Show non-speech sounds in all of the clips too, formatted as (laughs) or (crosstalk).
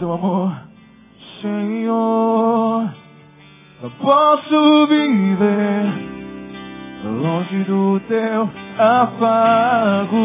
teu amor, Senhor. Não posso viver longe do teu afago,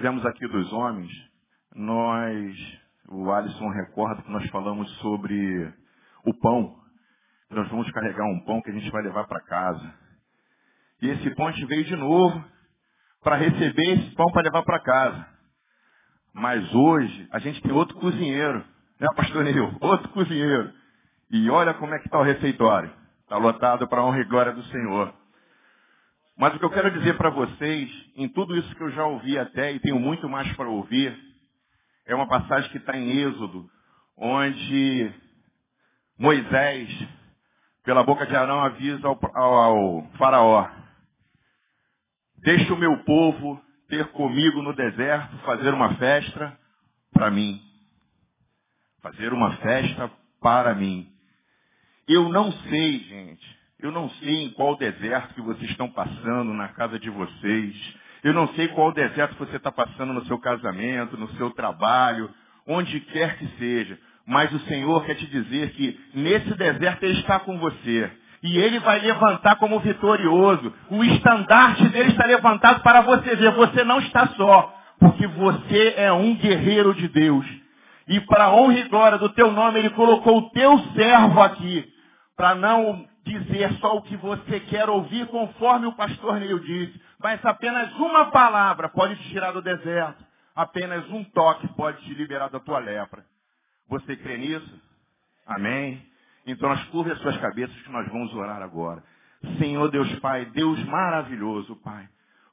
tivemos aqui dos homens, nós, o Alisson recorda que nós falamos sobre o pão. Nós vamos carregar um pão que a gente vai levar para casa. E esse pão a gente veio de novo para receber esse pão para levar para casa. Mas hoje a gente tem outro cozinheiro, né, pastor Neil? Outro cozinheiro. E olha como é que está o refeitório. Está lotado para a honra e glória do Senhor. Mas o que eu quero dizer para vocês, em tudo isso que eu já ouvi até e tenho muito mais para ouvir, é uma passagem que está em Êxodo, onde Moisés, pela boca de Arão, avisa ao, ao, ao faraó, deixa o meu povo ter comigo no deserto, fazer uma festa para mim. Fazer uma festa para mim. Eu não sei, gente. Eu não sei em qual deserto que vocês estão passando na casa de vocês. Eu não sei qual deserto você está passando no seu casamento, no seu trabalho, onde quer que seja. Mas o Senhor quer te dizer que nesse deserto Ele está com você. E Ele vai levantar como vitorioso. O estandarte dele está levantado para você ver. Você não está só. Porque você é um guerreiro de Deus. E para a honra e glória do teu nome, Ele colocou o teu servo aqui. Para não dizer só o que você quer ouvir, conforme o pastor Neil disse. Mas apenas uma palavra pode te tirar do deserto. Apenas um toque pode te liberar da tua lepra. Você crê nisso? Amém? Então nós curvem as suas cabeças que nós vamos orar agora. Senhor Deus Pai, Deus maravilhoso, Pai.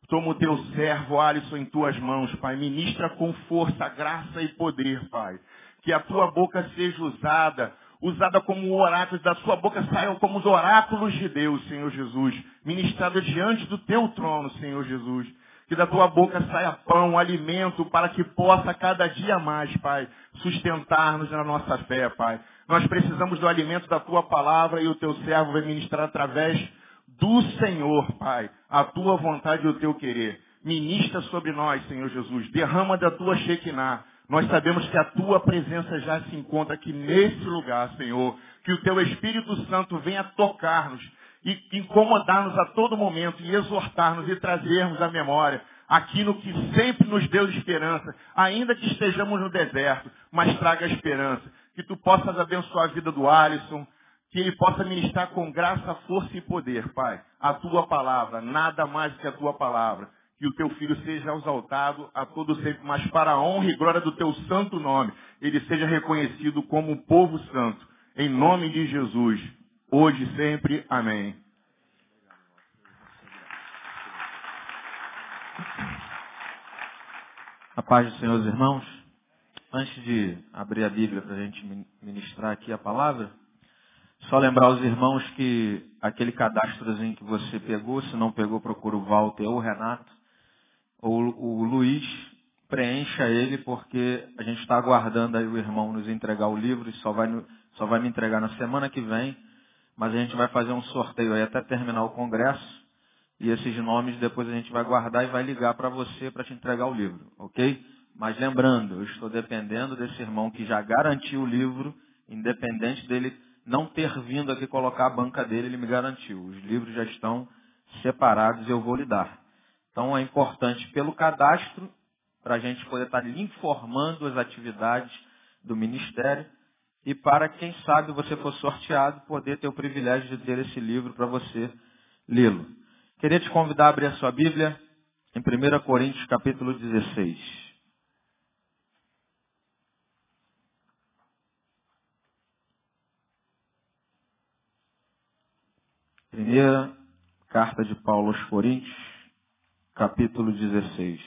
Toma o teu servo, Alisson, em tuas mãos, Pai. Ministra com força, graça e poder, Pai. Que a tua boca seja usada, usada como oráculos, da sua boca saiam como os oráculos de Deus, Senhor Jesus. Ministrada diante do teu trono, Senhor Jesus. Que da tua boca saia pão, alimento, para que possa cada dia mais, Pai, sustentar-nos na nossa fé, Pai. Nós precisamos do alimento da tua palavra e o teu servo vai ministrar através do Senhor, Pai, a tua vontade e o teu querer. Ministra sobre nós, Senhor Jesus. Derrama da tua Shekinah. Nós sabemos que a tua presença já se encontra aqui nesse lugar, Senhor. Que o teu Espírito Santo venha tocar-nos e incomodar-nos a todo momento e exortar-nos e trazermos à memória aquilo que sempre nos deu esperança, ainda que estejamos no deserto, mas traga esperança. Que tu possas abençoar a vida do Alisson, que ele possa ministrar com graça, força e poder, Pai, a tua palavra, nada mais que a tua palavra. Que o teu filho seja exaltado a todo sempre, mas para a honra e glória do teu santo nome, ele seja reconhecido como um povo santo. Em nome de Jesus, hoje e sempre. Amém. A paz do Senhor, irmãos. Antes de abrir a Bíblia para a gente ministrar aqui a palavra, só lembrar os irmãos que aquele cadastrozinho que você pegou, se não pegou, procura o Walter ou o Renato, ou o Luiz, preencha ele, porque a gente está aguardando aí o irmão nos entregar o livro, só vai, só vai me entregar na semana que vem, mas a gente vai fazer um sorteio aí até terminar o congresso, e esses nomes depois a gente vai guardar e vai ligar para você para te entregar o livro, ok? Mas lembrando, eu estou dependendo desse irmão que já garantiu o livro, independente dele não ter vindo aqui colocar a banca dele, ele me garantiu. Os livros já estão separados eu vou lhe dar. Então é importante pelo cadastro, para a gente poder estar lhe informando as atividades do Ministério e para, quem sabe, você for sorteado, poder ter o privilégio de ter esse livro para você lê-lo. Queria te convidar a abrir a sua Bíblia em 1 Coríntios capítulo 16. Primeira carta de Paulo aos Coríntios, capítulo 16.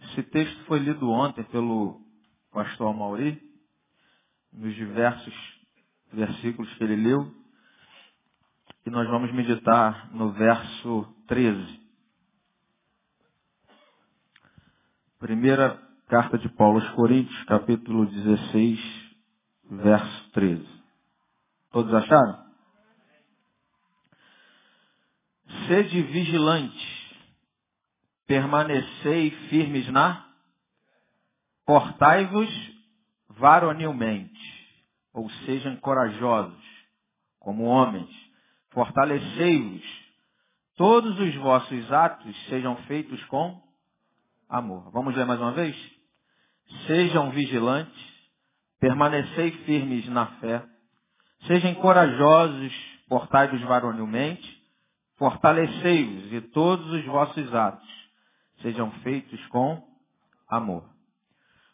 Esse texto foi lido ontem pelo pastor Mauri, nos diversos versículos que ele leu, e nós vamos meditar no verso 13. Primeira carta de Paulo aos Coríntios, capítulo 16, verso 13. Todos acharam? Sede vigilantes, permanecei firmes na, portai-vos varonilmente, ou sejam corajosos, como homens, fortalecei-vos, todos os vossos atos sejam feitos com amor. Vamos ler mais uma vez? Sejam vigilantes, permanecei firmes na fé, sejam corajosos, portai-vos varonilmente, fortalecei-vos e todos os vossos atos sejam feitos com amor.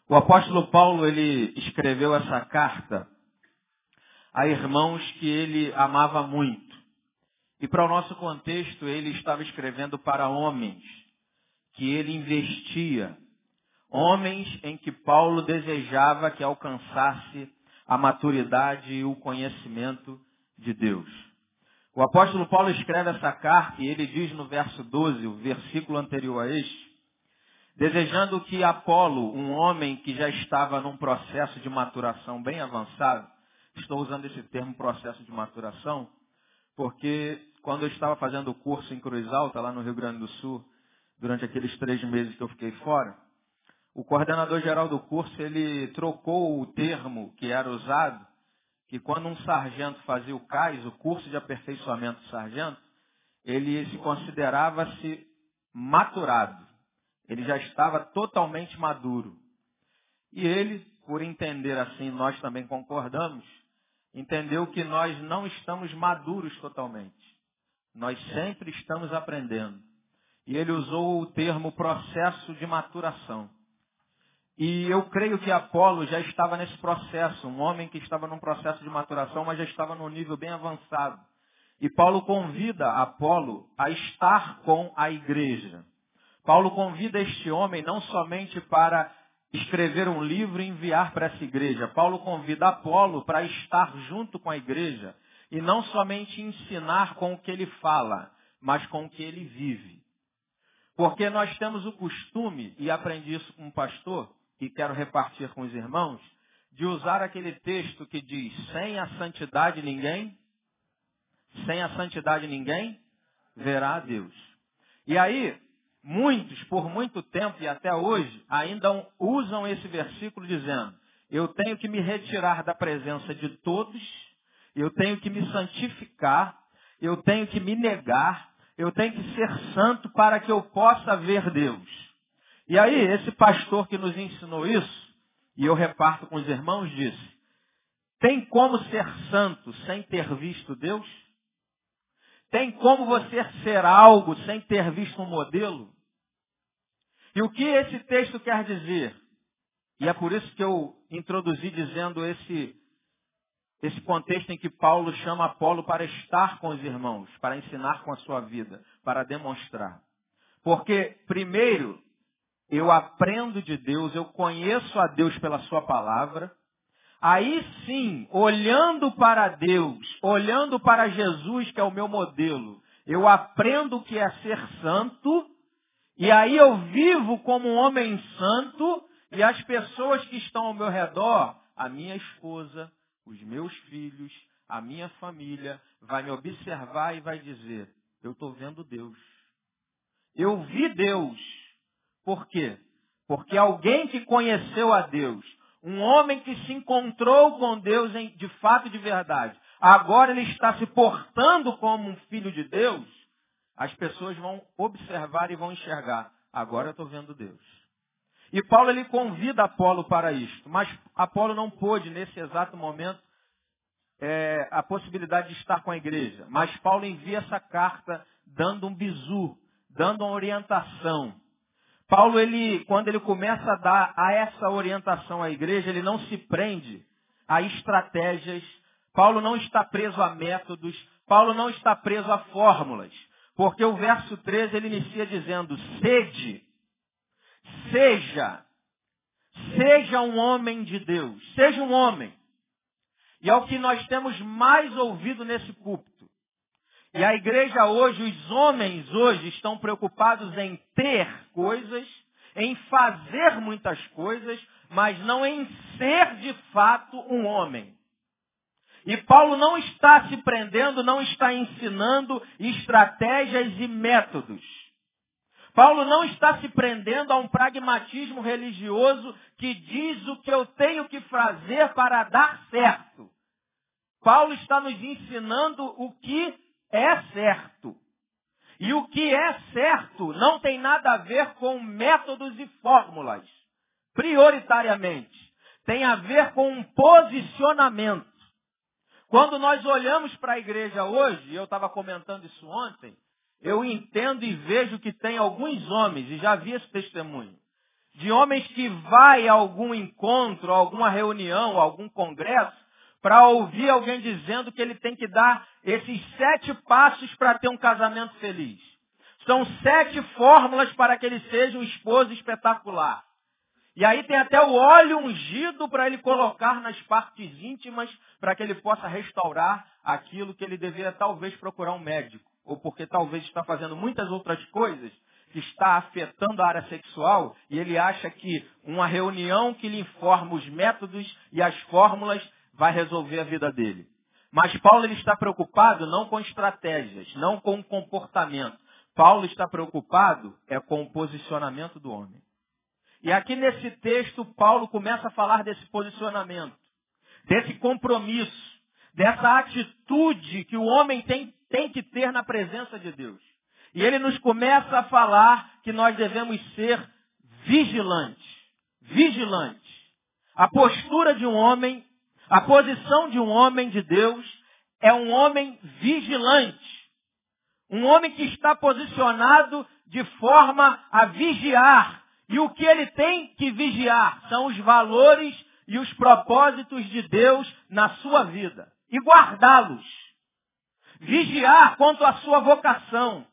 O apóstolo Paulo, ele escreveu essa carta a irmãos que ele amava muito. E para o nosso contexto, ele estava escrevendo para homens que ele investia, homens em que Paulo desejava que alcançasse a maturidade e o conhecimento de Deus. O apóstolo Paulo escreve essa carta e ele diz no verso 12, o versículo anterior a este, desejando que Apolo, um homem que já estava num processo de maturação bem avançado, estou usando esse termo processo de maturação, porque quando eu estava fazendo o curso em Cruz Alta, lá no Rio Grande do Sul, durante aqueles três meses que eu fiquei fora, o coordenador geral do curso, ele trocou o termo que era usado, que quando um sargento fazia o CAIS, o curso de aperfeiçoamento do sargento, ele se considerava-se maturado. Ele já estava totalmente maduro. E ele, por entender assim, nós também concordamos, entendeu que nós não estamos maduros totalmente. Nós sempre estamos aprendendo e ele usou o termo processo de maturação. E eu creio que Apolo já estava nesse processo, um homem que estava num processo de maturação, mas já estava num nível bem avançado. E Paulo convida Apolo a estar com a igreja. Paulo convida este homem não somente para escrever um livro e enviar para essa igreja. Paulo convida Apolo para estar junto com a igreja e não somente ensinar com o que ele fala, mas com o que ele vive. Porque nós temos o costume, e aprendi isso com um pastor, e quero repartir com os irmãos, de usar aquele texto que diz, sem a santidade ninguém, sem a santidade ninguém verá a Deus. E aí, muitos, por muito tempo e até hoje, ainda usam esse versículo dizendo, eu tenho que me retirar da presença de todos, eu tenho que me santificar, eu tenho que me negar, eu tenho que ser santo para que eu possa ver Deus. E aí, esse pastor que nos ensinou isso, e eu reparto com os irmãos, disse, tem como ser santo sem ter visto Deus? Tem como você ser algo sem ter visto um modelo? E o que esse texto quer dizer? E é por isso que eu introduzi dizendo esse esse contexto em que Paulo chama Apolo para estar com os irmãos, para ensinar com a sua vida, para demonstrar. Porque, primeiro, eu aprendo de Deus, eu conheço a Deus pela sua palavra. Aí sim, olhando para Deus, olhando para Jesus, que é o meu modelo, eu aprendo o que é ser santo, e aí eu vivo como um homem santo, e as pessoas que estão ao meu redor, a minha esposa, os meus filhos, a minha família, vai me observar e vai dizer, eu estou vendo Deus. Eu vi Deus. Por quê? Porque alguém que conheceu a Deus, um homem que se encontrou com Deus em, de fato e de verdade, agora ele está se portando como um filho de Deus, as pessoas vão observar e vão enxergar. Agora eu estou vendo Deus. E Paulo ele convida Apolo para isto, mas Apolo não pôde nesse exato momento é, a possibilidade de estar com a igreja. Mas Paulo envia essa carta dando um bizu, dando uma orientação. Paulo, ele, quando ele começa a dar a essa orientação à igreja, ele não se prende a estratégias, Paulo não está preso a métodos, Paulo não está preso a fórmulas. Porque o verso 13 ele inicia dizendo: sede, seja, seja um homem de Deus, seja um homem. E é o que nós temos mais ouvido nesse púlpito. E a igreja hoje, os homens hoje estão preocupados em ter coisas, em fazer muitas coisas, mas não em ser de fato um homem. E Paulo não está se prendendo, não está ensinando estratégias e métodos. Paulo não está se prendendo a um pragmatismo religioso que diz o que eu tenho que fazer para dar certo. Paulo está nos ensinando o que é certo. E o que é certo não tem nada a ver com métodos e fórmulas, prioritariamente. Tem a ver com um posicionamento. Quando nós olhamos para a igreja hoje, eu estava comentando isso ontem, eu entendo e vejo que tem alguns homens, e já vi esse testemunho, de homens que vai a algum encontro, a alguma reunião, a algum congresso, para ouvir alguém dizendo que ele tem que dar esses sete passos para ter um casamento feliz. São sete fórmulas para que ele seja um esposo espetacular. E aí tem até o óleo ungido para ele colocar nas partes íntimas, para que ele possa restaurar aquilo que ele deveria talvez procurar um médico. Ou porque talvez está fazendo muitas outras coisas que está afetando a área sexual e ele acha que uma reunião que lhe informa os métodos e as fórmulas vai resolver a vida dele. Mas Paulo ele está preocupado não com estratégias, não com comportamento. Paulo está preocupado é com o posicionamento do homem. E aqui nesse texto, Paulo começa a falar desse posicionamento, desse compromisso, dessa atitude que o homem tem, tem que ter na presença de Deus. E ele nos começa a falar que nós devemos ser vigilantes. Vigilantes. A postura de um homem, a posição de um homem de Deus é um homem vigilante. Um homem que está posicionado de forma a vigiar, e o que ele tem que vigiar são os valores e os propósitos de Deus na sua vida. E guardá-los. Vigiar quanto à sua vocação.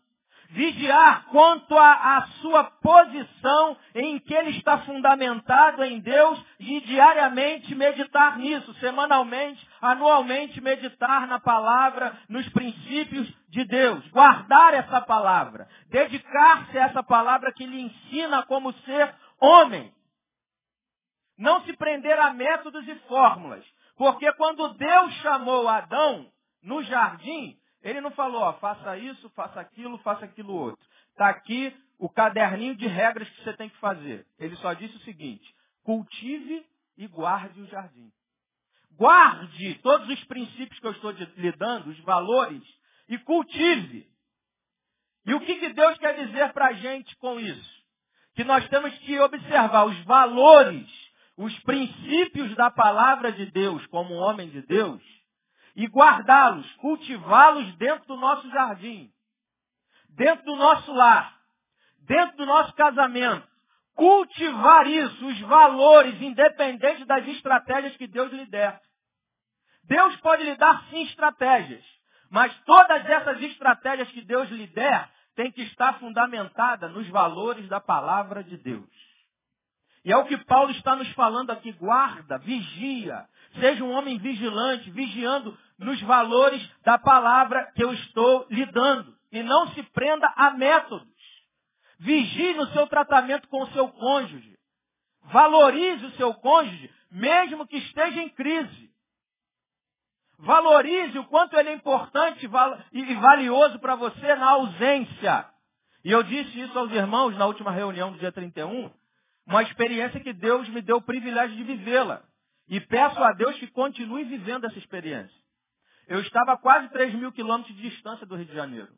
Vigiar quanto à sua posição em que ele está fundamentado em Deus e diariamente meditar nisso, semanalmente, anualmente meditar na palavra, nos princípios de Deus. Guardar essa palavra. Dedicar-se a essa palavra que lhe ensina como ser homem. Não se prender a métodos e fórmulas. Porque quando Deus chamou Adão no jardim, ele não falou, ó, faça isso, faça aquilo, faça aquilo outro. Está aqui o caderninho de regras que você tem que fazer. Ele só disse o seguinte, cultive e guarde o jardim. Guarde todos os princípios que eu estou lhe dando, os valores, e cultive. E o que, que Deus quer dizer para a gente com isso? Que nós temos que observar os valores, os princípios da palavra de Deus como homem de Deus, e guardá-los, cultivá-los dentro do nosso jardim, dentro do nosso lar, dentro do nosso casamento. Cultivar isso, os valores, independente das estratégias que Deus lhe der. Deus pode lhe dar sim estratégias, mas todas essas estratégias que Deus lhe der têm que estar fundamentada nos valores da palavra de Deus. E é o que Paulo está nos falando aqui. Guarda, vigia. Seja um homem vigilante, vigiando nos valores da palavra que eu estou lhe dando. E não se prenda a métodos. Vigie no seu tratamento com o seu cônjuge. Valorize o seu cônjuge, mesmo que esteja em crise. Valorize o quanto ele é importante e valioso para você na ausência. E eu disse isso aos irmãos na última reunião do dia 31, uma experiência que Deus me deu o privilégio de vivê-la. E peço a Deus que continue vivendo essa experiência. Eu estava a quase 3 mil quilômetros de distância do Rio de Janeiro.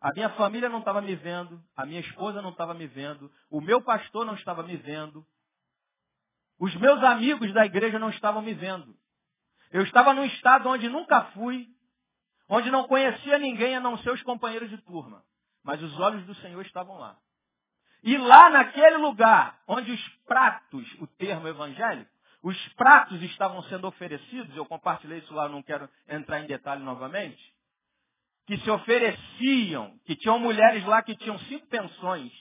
A minha família não estava me vendo, a minha esposa não estava me vendo, o meu pastor não estava me vendo, os meus amigos da igreja não estavam me vendo. Eu estava num estado onde nunca fui, onde não conhecia ninguém a não ser os companheiros de turma. Mas os olhos do Senhor estavam lá. E lá naquele lugar, onde os pratos, o termo evangélico, os pratos estavam sendo oferecidos, eu compartilhei isso lá, não quero entrar em detalhe novamente, que se ofereciam, que tinham mulheres lá que tinham cinco pensões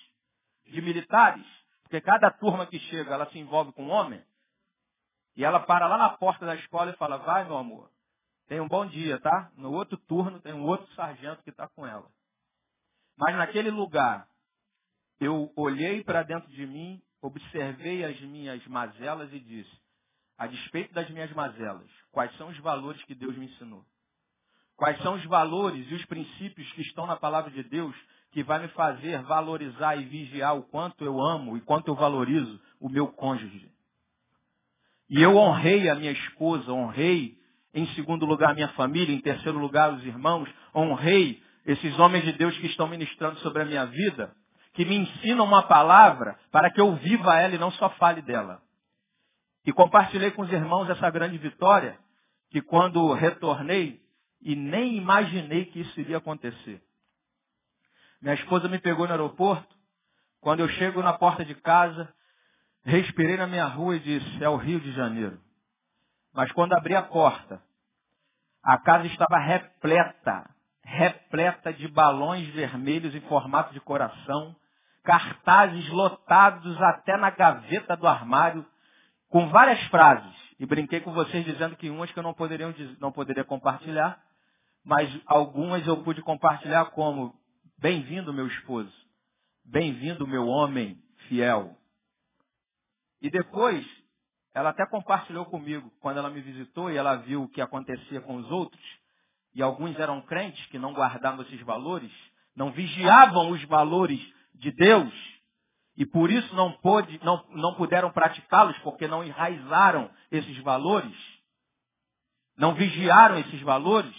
de militares, porque cada turma que chega, ela se envolve com um homem, e ela para lá na porta da escola e fala, vai meu amor, tenha um bom dia, tá? No outro turno tem um outro sargento que está com ela. Mas naquele lugar, eu olhei para dentro de mim, observei as minhas mazelas e disse, a despeito das minhas mazelas, quais são os valores que Deus me ensinou? Quais são os valores e os princípios que estão na palavra de Deus que vai me fazer valorizar e vigiar o quanto eu amo e quanto eu valorizo o meu cônjuge? E eu honrei a minha esposa, honrei em segundo lugar a minha família, em terceiro lugar os irmãos, honrei esses homens de Deus que estão ministrando sobre a minha vida, que me ensinam uma palavra para que eu viva ela e não só fale dela. E compartilhei com os irmãos essa grande vitória, que quando retornei, e nem imaginei que isso iria acontecer. Minha esposa me pegou no aeroporto, quando eu chego na porta de casa, respirei na minha rua e disse, é o Rio de Janeiro. Mas quando abri a porta, a casa estava repleta, repleta de balões vermelhos em formato de coração, cartazes lotados até na gaveta do armário, com várias frases. E brinquei com vocês dizendo que umas que eu não poderia, não poderia compartilhar, mas algumas eu pude compartilhar como bem-vindo meu esposo, bem-vindo meu homem fiel. E depois, ela até compartilhou comigo, quando ela me visitou e ela viu o que acontecia com os outros, e alguns eram crentes que não guardavam esses valores, não vigiavam os valores de Deus, e por isso não, pôde, não, não puderam praticá-los, porque não enraizaram esses valores, não vigiaram esses valores.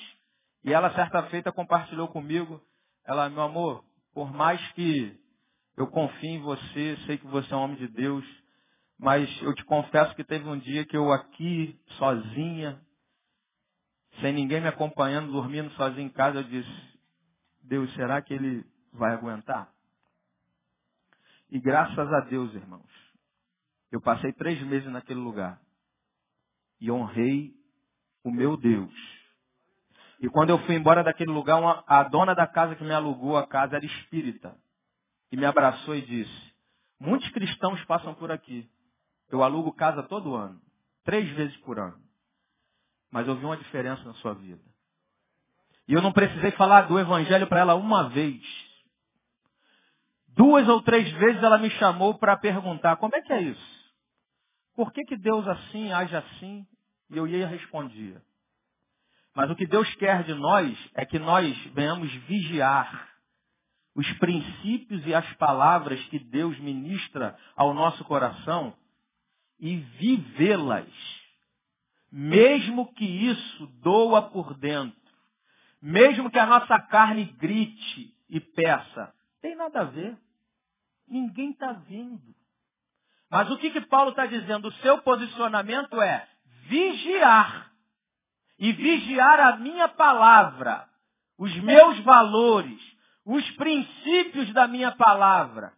E ela, certa feita, compartilhou comigo, ela, meu amor, por mais que eu confie em você, sei que você é um homem de Deus, mas eu te confesso que teve um dia que eu aqui, sozinha, sem ninguém me acompanhando, dormindo sozinho em casa, eu disse, Deus, será que ele vai aguentar? E graças a Deus, irmãos, eu passei três meses naquele lugar e honrei o meu Deus. E quando eu fui embora daquele lugar, uma, a dona da casa que me alugou a casa era espírita. E me abraçou e disse, muitos cristãos passam por aqui. Eu alugo casa todo ano, três vezes por ano. Mas eu vi uma diferença na sua vida. E eu não precisei falar do evangelho para ela uma vez. Duas ou três vezes ela me chamou para perguntar, como é que é isso? Por que, que Deus assim age assim? E eu ia respondia. Mas o que Deus quer de nós é que nós venhamos vigiar os princípios e as palavras que Deus ministra ao nosso coração e vivê-las. Mesmo que isso doa por dentro. Mesmo que a nossa carne grite e peça, tem nada a ver. Ninguém está vindo. Mas o que, que Paulo está dizendo? O seu posicionamento é vigiar. E vigiar a minha palavra, os meus valores, os princípios da minha palavra.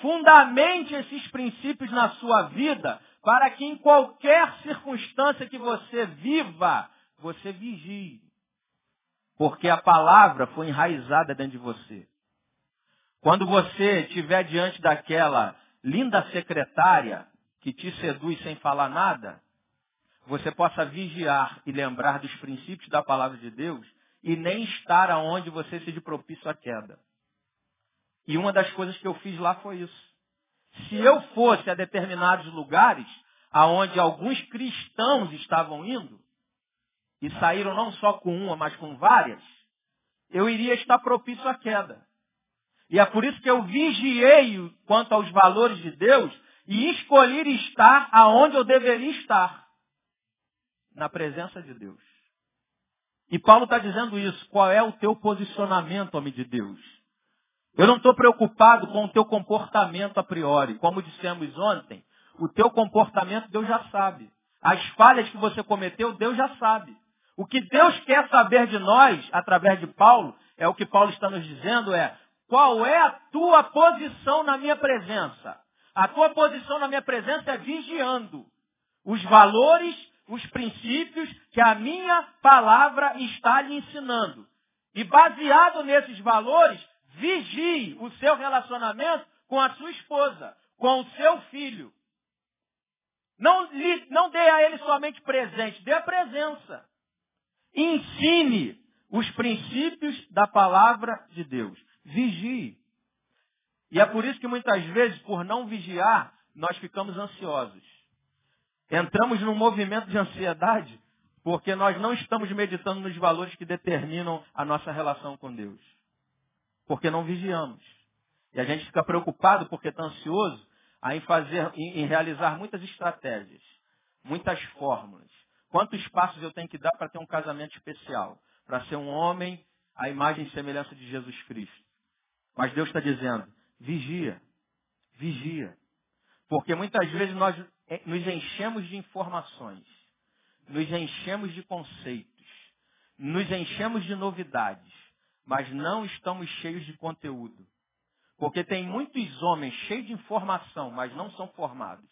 Fundamente esses princípios na sua vida, para que em qualquer circunstância que você viva, você vigie. Porque a palavra foi enraizada dentro de você. Quando você estiver diante daquela linda secretária que te seduz sem falar nada, você possa vigiar e lembrar dos princípios da palavra de Deus e nem estar aonde você seja propício à queda. E uma das coisas que eu fiz lá foi isso. Se eu fosse a determinados lugares aonde alguns cristãos estavam indo, e saíram não só com uma, mas com várias, eu iria estar propício à queda. E é por isso que eu vigiei quanto aos valores de Deus e escolhi estar aonde eu deveria estar. Na presença de Deus. E Paulo está dizendo isso. Qual é o teu posicionamento, homem de Deus? Eu não estou preocupado com o teu comportamento a priori. Como dissemos ontem, o teu comportamento Deus já sabe. As falhas que você cometeu, Deus já sabe. O que Deus quer saber de nós, através de Paulo, é o que Paulo está nos dizendo, é qual é a tua posição na minha presença? A tua posição na minha presença é vigiando. os valores, os princípios que a minha palavra está lhe ensinando. E baseado nesses valores, vigie o seu relacionamento com a sua esposa, com o seu filho. Não, lhe, não dê a ele somente presente, dê a presença. Ensine os princípios da palavra de Deus. Vigie. E é por isso que muitas vezes, por não vigiar, nós ficamos ansiosos. Entramos num movimento de ansiedade porque nós não estamos meditando nos valores que determinam a nossa relação com Deus. Porque não vigiamos. E a gente fica preocupado porque está ansioso em, fazer, em, realizar muitas estratégias, muitas fórmulas. Quantos passos eu tenho que dar para ter um casamento especial? Para ser um homem à imagem e semelhança de Jesus Cristo. Mas Deus está dizendo, vigia, vigia. Porque muitas vezes nós eh, nos enchemos de informações, nos enchemos de conceitos, nos enchemos de novidades, mas não estamos cheios de conteúdo. Porque tem muitos homens cheios de informação, mas não são formados.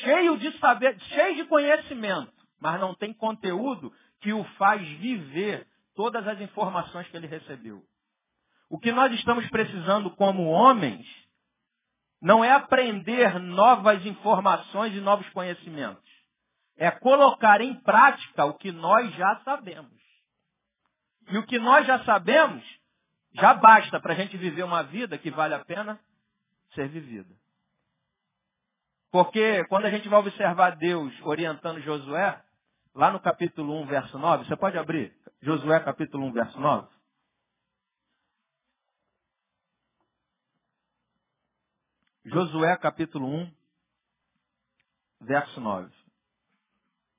Cheio de saber, cheio de conhecimento, mas não tem conteúdo que o faz viver todas as informações que ele recebeu. O que nós estamos precisando como homens não é aprender novas informações e novos conhecimentos. É colocar em prática o que nós já sabemos. E o que nós já sabemos já basta para a gente viver uma vida que vale a pena ser vivida. Porque quando a gente vai observar Deus orientando Josué, lá no capítulo 1, verso 9, você pode abrir? Josué capítulo 1, verso 9. Josué capítulo 1, verso 9.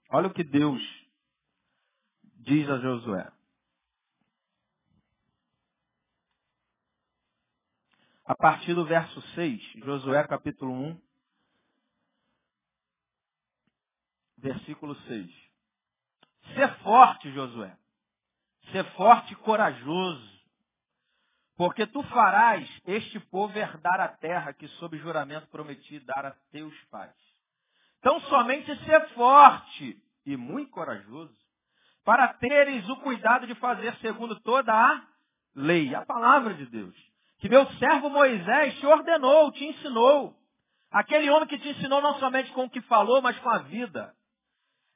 Olha o que Deus diz a Josué. a partir do verso 6, Josué capítulo 1, versículo 6. Ser forte, Josué. Ser forte e corajoso. Porque tu farás este povo herdar a terra que sob juramento prometi dar a teus pais. Então somente ser forte e muito corajoso, para teres o cuidado de fazer segundo toda a lei, a palavra de Deus que meu servo Moisés te ordenou, te ensinou. Aquele homem que te ensinou não somente com o que falou, mas com a vida.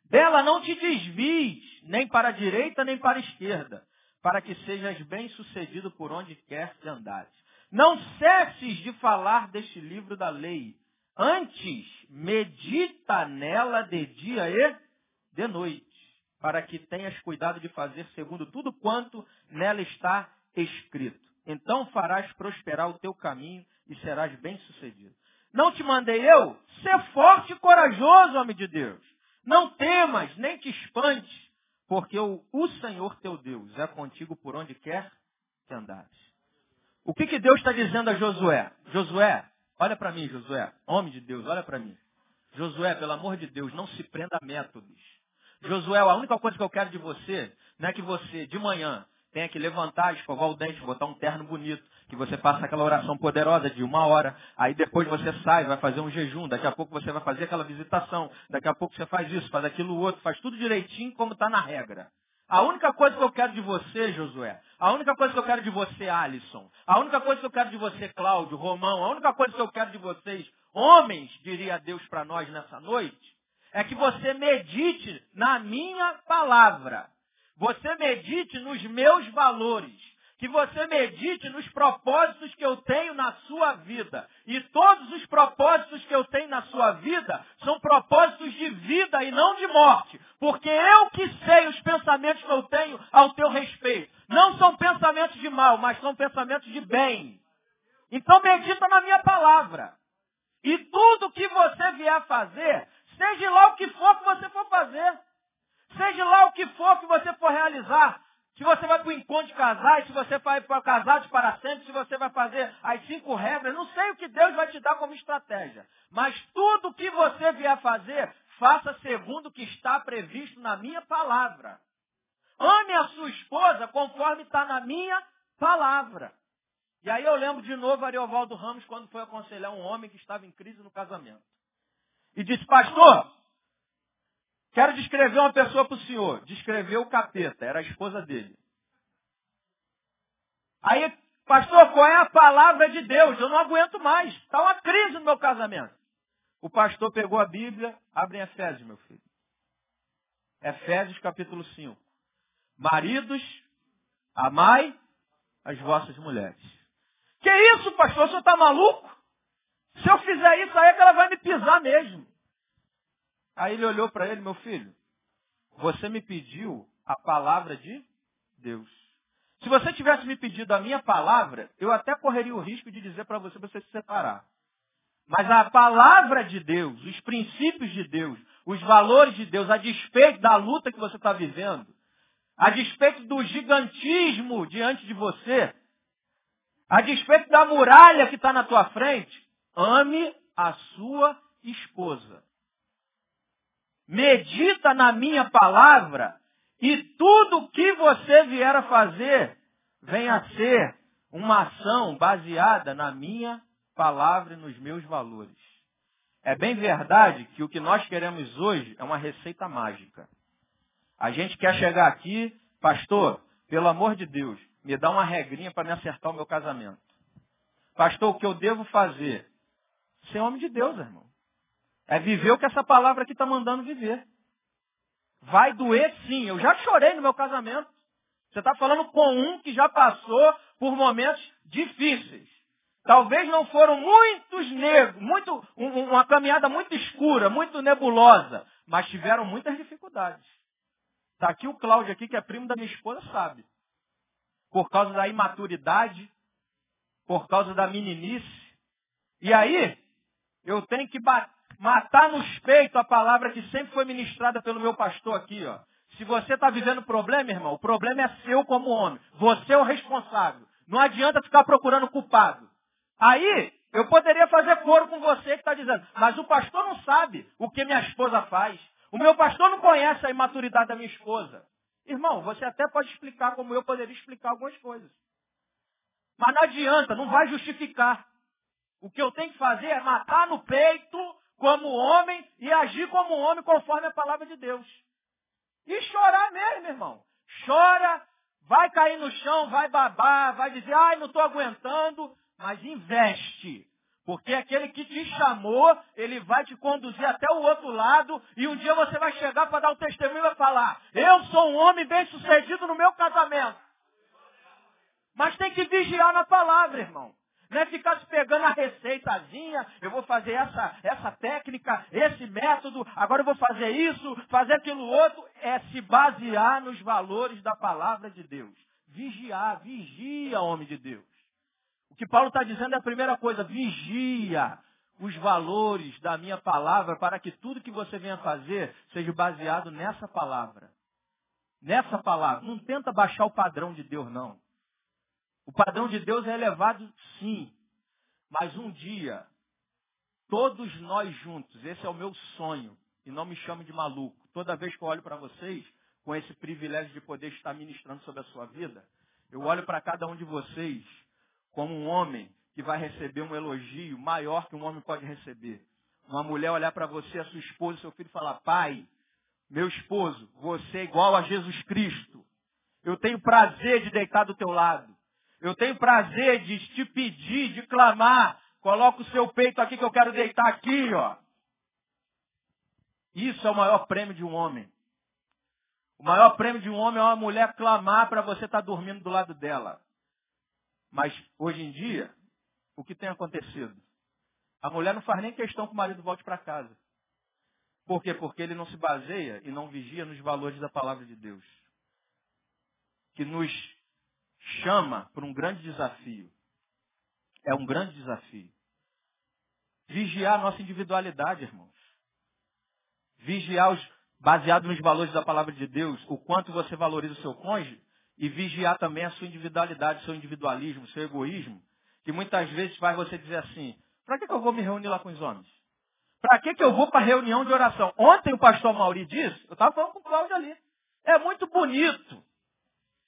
Dela não te desvies, nem para a direita, nem para a esquerda, para que sejas bem-sucedido por onde quer que andares. Não cesses de falar deste livro da lei. Antes, medita nela de dia e de noite, para que tenhas cuidado de fazer segundo tudo quanto nela está escrito então farás prosperar o teu caminho e serás bem-sucedido. Não te mandei eu? Ser forte e corajoso, homem de Deus. Não temas, nem te espantes, porque o, o Senhor teu Deus é contigo por onde quer que andares. O que, que Deus está dizendo a Josué? Josué, olha para mim, Josué. Homem de Deus, olha para mim. Josué, pelo amor de Deus, não se prenda a métodos. Josué, a única coisa que eu quero de você não é que você, de manhã, tenha que levantar, escovar o dente, botar um terno bonito, que você faça aquela oração poderosa de uma hora, aí depois você sai, vai fazer um jejum, daqui a pouco você vai fazer aquela visitação, daqui a pouco você faz isso, faz aquilo outro, faz tudo direitinho como está na regra. A única coisa que eu quero de você, Josué, a única coisa que eu quero de você, Alisson, a única coisa que eu quero de você, Cláudio, Romão, a única coisa que eu quero de vocês, homens, diria Deus para nós nessa noite, é que você medite na minha palavra. Você medite nos meus valores. Que você medite nos propósitos que eu tenho na sua vida. E todos os propósitos que eu tenho na sua vida são propósitos de vida e não de morte. Porque eu que sei os pensamentos que eu tenho ao teu respeito. Não são pensamentos de mal, mas são pensamentos de bem. Então medita na minha palavra. E tudo que você vier fazer, seja lá o que for que você for fazer, Seja lá o que for que você for realizar. Se você vai para o encontro de casais, se você vai para casados para sempre, se você vai fazer as cinco regras, não sei o que Deus vai te dar como estratégia. Mas tudo que você vier fazer, faça segundo o que está previsto na minha palavra. Ame a sua esposa conforme está na minha palavra. E aí eu lembro de novo Ariovaldo Ramos quando foi aconselhar um homem que estava em crise no casamento. e disse, pastor, quero descrever uma pessoa para o senhor. Descreveu o capeta, era a esposa dele. Aí, pastor, qual é a palavra de Deus? Eu não aguento mais. Está uma crise no meu casamento. O pastor pegou a Bíblia, abre em Efésios, meu filho. Efésios capítulo 5. Maridos, amai as vossas mulheres. Que isso, pastor? O senhor está maluco? Se eu fizer isso, aí é que ela vai me pisar mesmo. Aí ele olhou para ele, meu filho, você me pediu a palavra de Deus. Se você tivesse me pedido a minha palavra, eu até correria o risco de dizer para você você se separar. Mas a palavra de Deus, os princípios de Deus, os valores de Deus, a despeito da luta que você está vivendo, a despeito do gigantismo diante de você, a despeito da muralha que está na tua frente, ame a sua esposa. Medita na minha palavra e tudo que você vier a fazer venha a ser uma ação baseada na minha palavra e nos meus valores. É bem verdade que o que nós queremos hoje é uma receita mágica. A gente quer chegar aqui, pastor, pelo amor de Deus, me dá uma regrinha para me acertar o meu casamento. Pastor, o que eu devo fazer? Ser homem de Deus, irmão. É viver o que essa palavra aqui está mandando viver. Vai doer sim. Eu já chorei no meu casamento. Você está falando com um que já passou por momentos difíceis. Talvez não foram muitos negros, muito, uma caminhada muito escura, muito nebulosa, mas tiveram muitas dificuldades. Está aqui o Cláudio aqui, que é primo da minha esposa, sabe. Por causa da imaturidade, por causa da meninice. E aí, eu tenho que matar nos peitos a palavra que sempre foi ministrada pelo meu pastor aqui, ó. Se você está vivendo problema, irmão, o problema é seu como homem. Você é o responsável. Não adianta ficar procurando culpado. Aí, eu poderia fazer coro com você que está dizendo, mas o pastor não sabe o que minha esposa faz. O meu pastor não conhece a imaturidade da minha esposa. Irmão, você até pode explicar como eu poderia explicar algumas coisas. Mas não adianta, não vai justificar. O que eu tenho que fazer é matar no peito como homem e agir como homem conforme a palavra de Deus. E chorar mesmo, irmão. Chora, vai cair no chão, vai babar, vai dizer, ai, não estou aguentando, mas investe. Porque aquele que te chamou, ele vai te conduzir até o outro lado e um dia você vai chegar para dar o um testemunho e vai falar, eu sou um homem bem sucedido no meu casamento. Mas tem que vigiar na palavra, irmão. Não é ficar se pegando a receitazinha, eu vou fazer essa, essa técnica, esse método, agora eu vou fazer isso, fazer aquilo outro. É se basear nos valores da palavra de Deus. Vigiar, vigia, homem de Deus. O que Paulo está dizendo é a primeira coisa, vigia os valores da minha palavra para que tudo que você venha fazer seja baseado nessa palavra. Nessa palavra. Não tenta baixar o padrão de Deus, não. O padrão de Deus é elevado, sim. Mas um dia, todos nós juntos, esse é o meu sonho, e não me chame de maluco. Toda vez que eu olho para vocês, com esse privilégio de poder estar ministrando sobre a sua vida, eu olho para cada um de vocês como um homem que vai receber um elogio maior que um homem pode receber. Uma mulher olhar para você, a sua esposa, seu filho, e falar: Pai, meu esposo, você é igual a Jesus Cristo. Eu tenho prazer de deitar do teu lado. Eu tenho prazer de te pedir, de clamar. Coloca o seu peito aqui que eu quero deitar aqui, ó. Isso é o maior prêmio de um homem. O maior prêmio de um homem é uma mulher clamar para você estar tá dormindo do lado dela. Mas hoje em dia, o que tem acontecido? A mulher não faz nem questão que o marido volte para casa. Por quê? Porque ele não se baseia e não vigia nos valores da palavra de Deus. Que nos chama para um grande desafio. É um grande desafio. Vigiar a nossa individualidade, irmãos. Vigiar os, baseado nos valores da palavra de Deus, o quanto você valoriza o seu cônjuge e vigiar também a sua individualidade, seu individualismo, seu egoísmo, que muitas vezes faz você dizer assim, para que, que eu vou me reunir lá com os homens? Para que, que eu vou para reunião de oração? Ontem o pastor Mauri disse, eu estava falando com o Cláudio ali, é muito bonito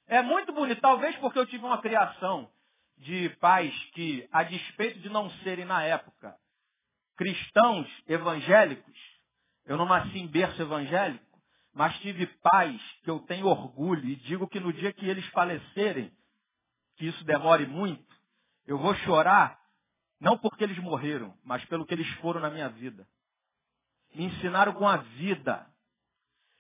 é muito bonito, talvez porque eu tive uma criação de pais que, a despeito de não serem na época cristãos evangélicos. Eu não nasci em berço evangélico, mas tive pais que eu tenho orgulho e digo que no dia que eles falecerem, que isso demore muito, eu vou chorar não porque eles morreram, mas pelo que eles foram na minha vida. Me ensinaram com a vida.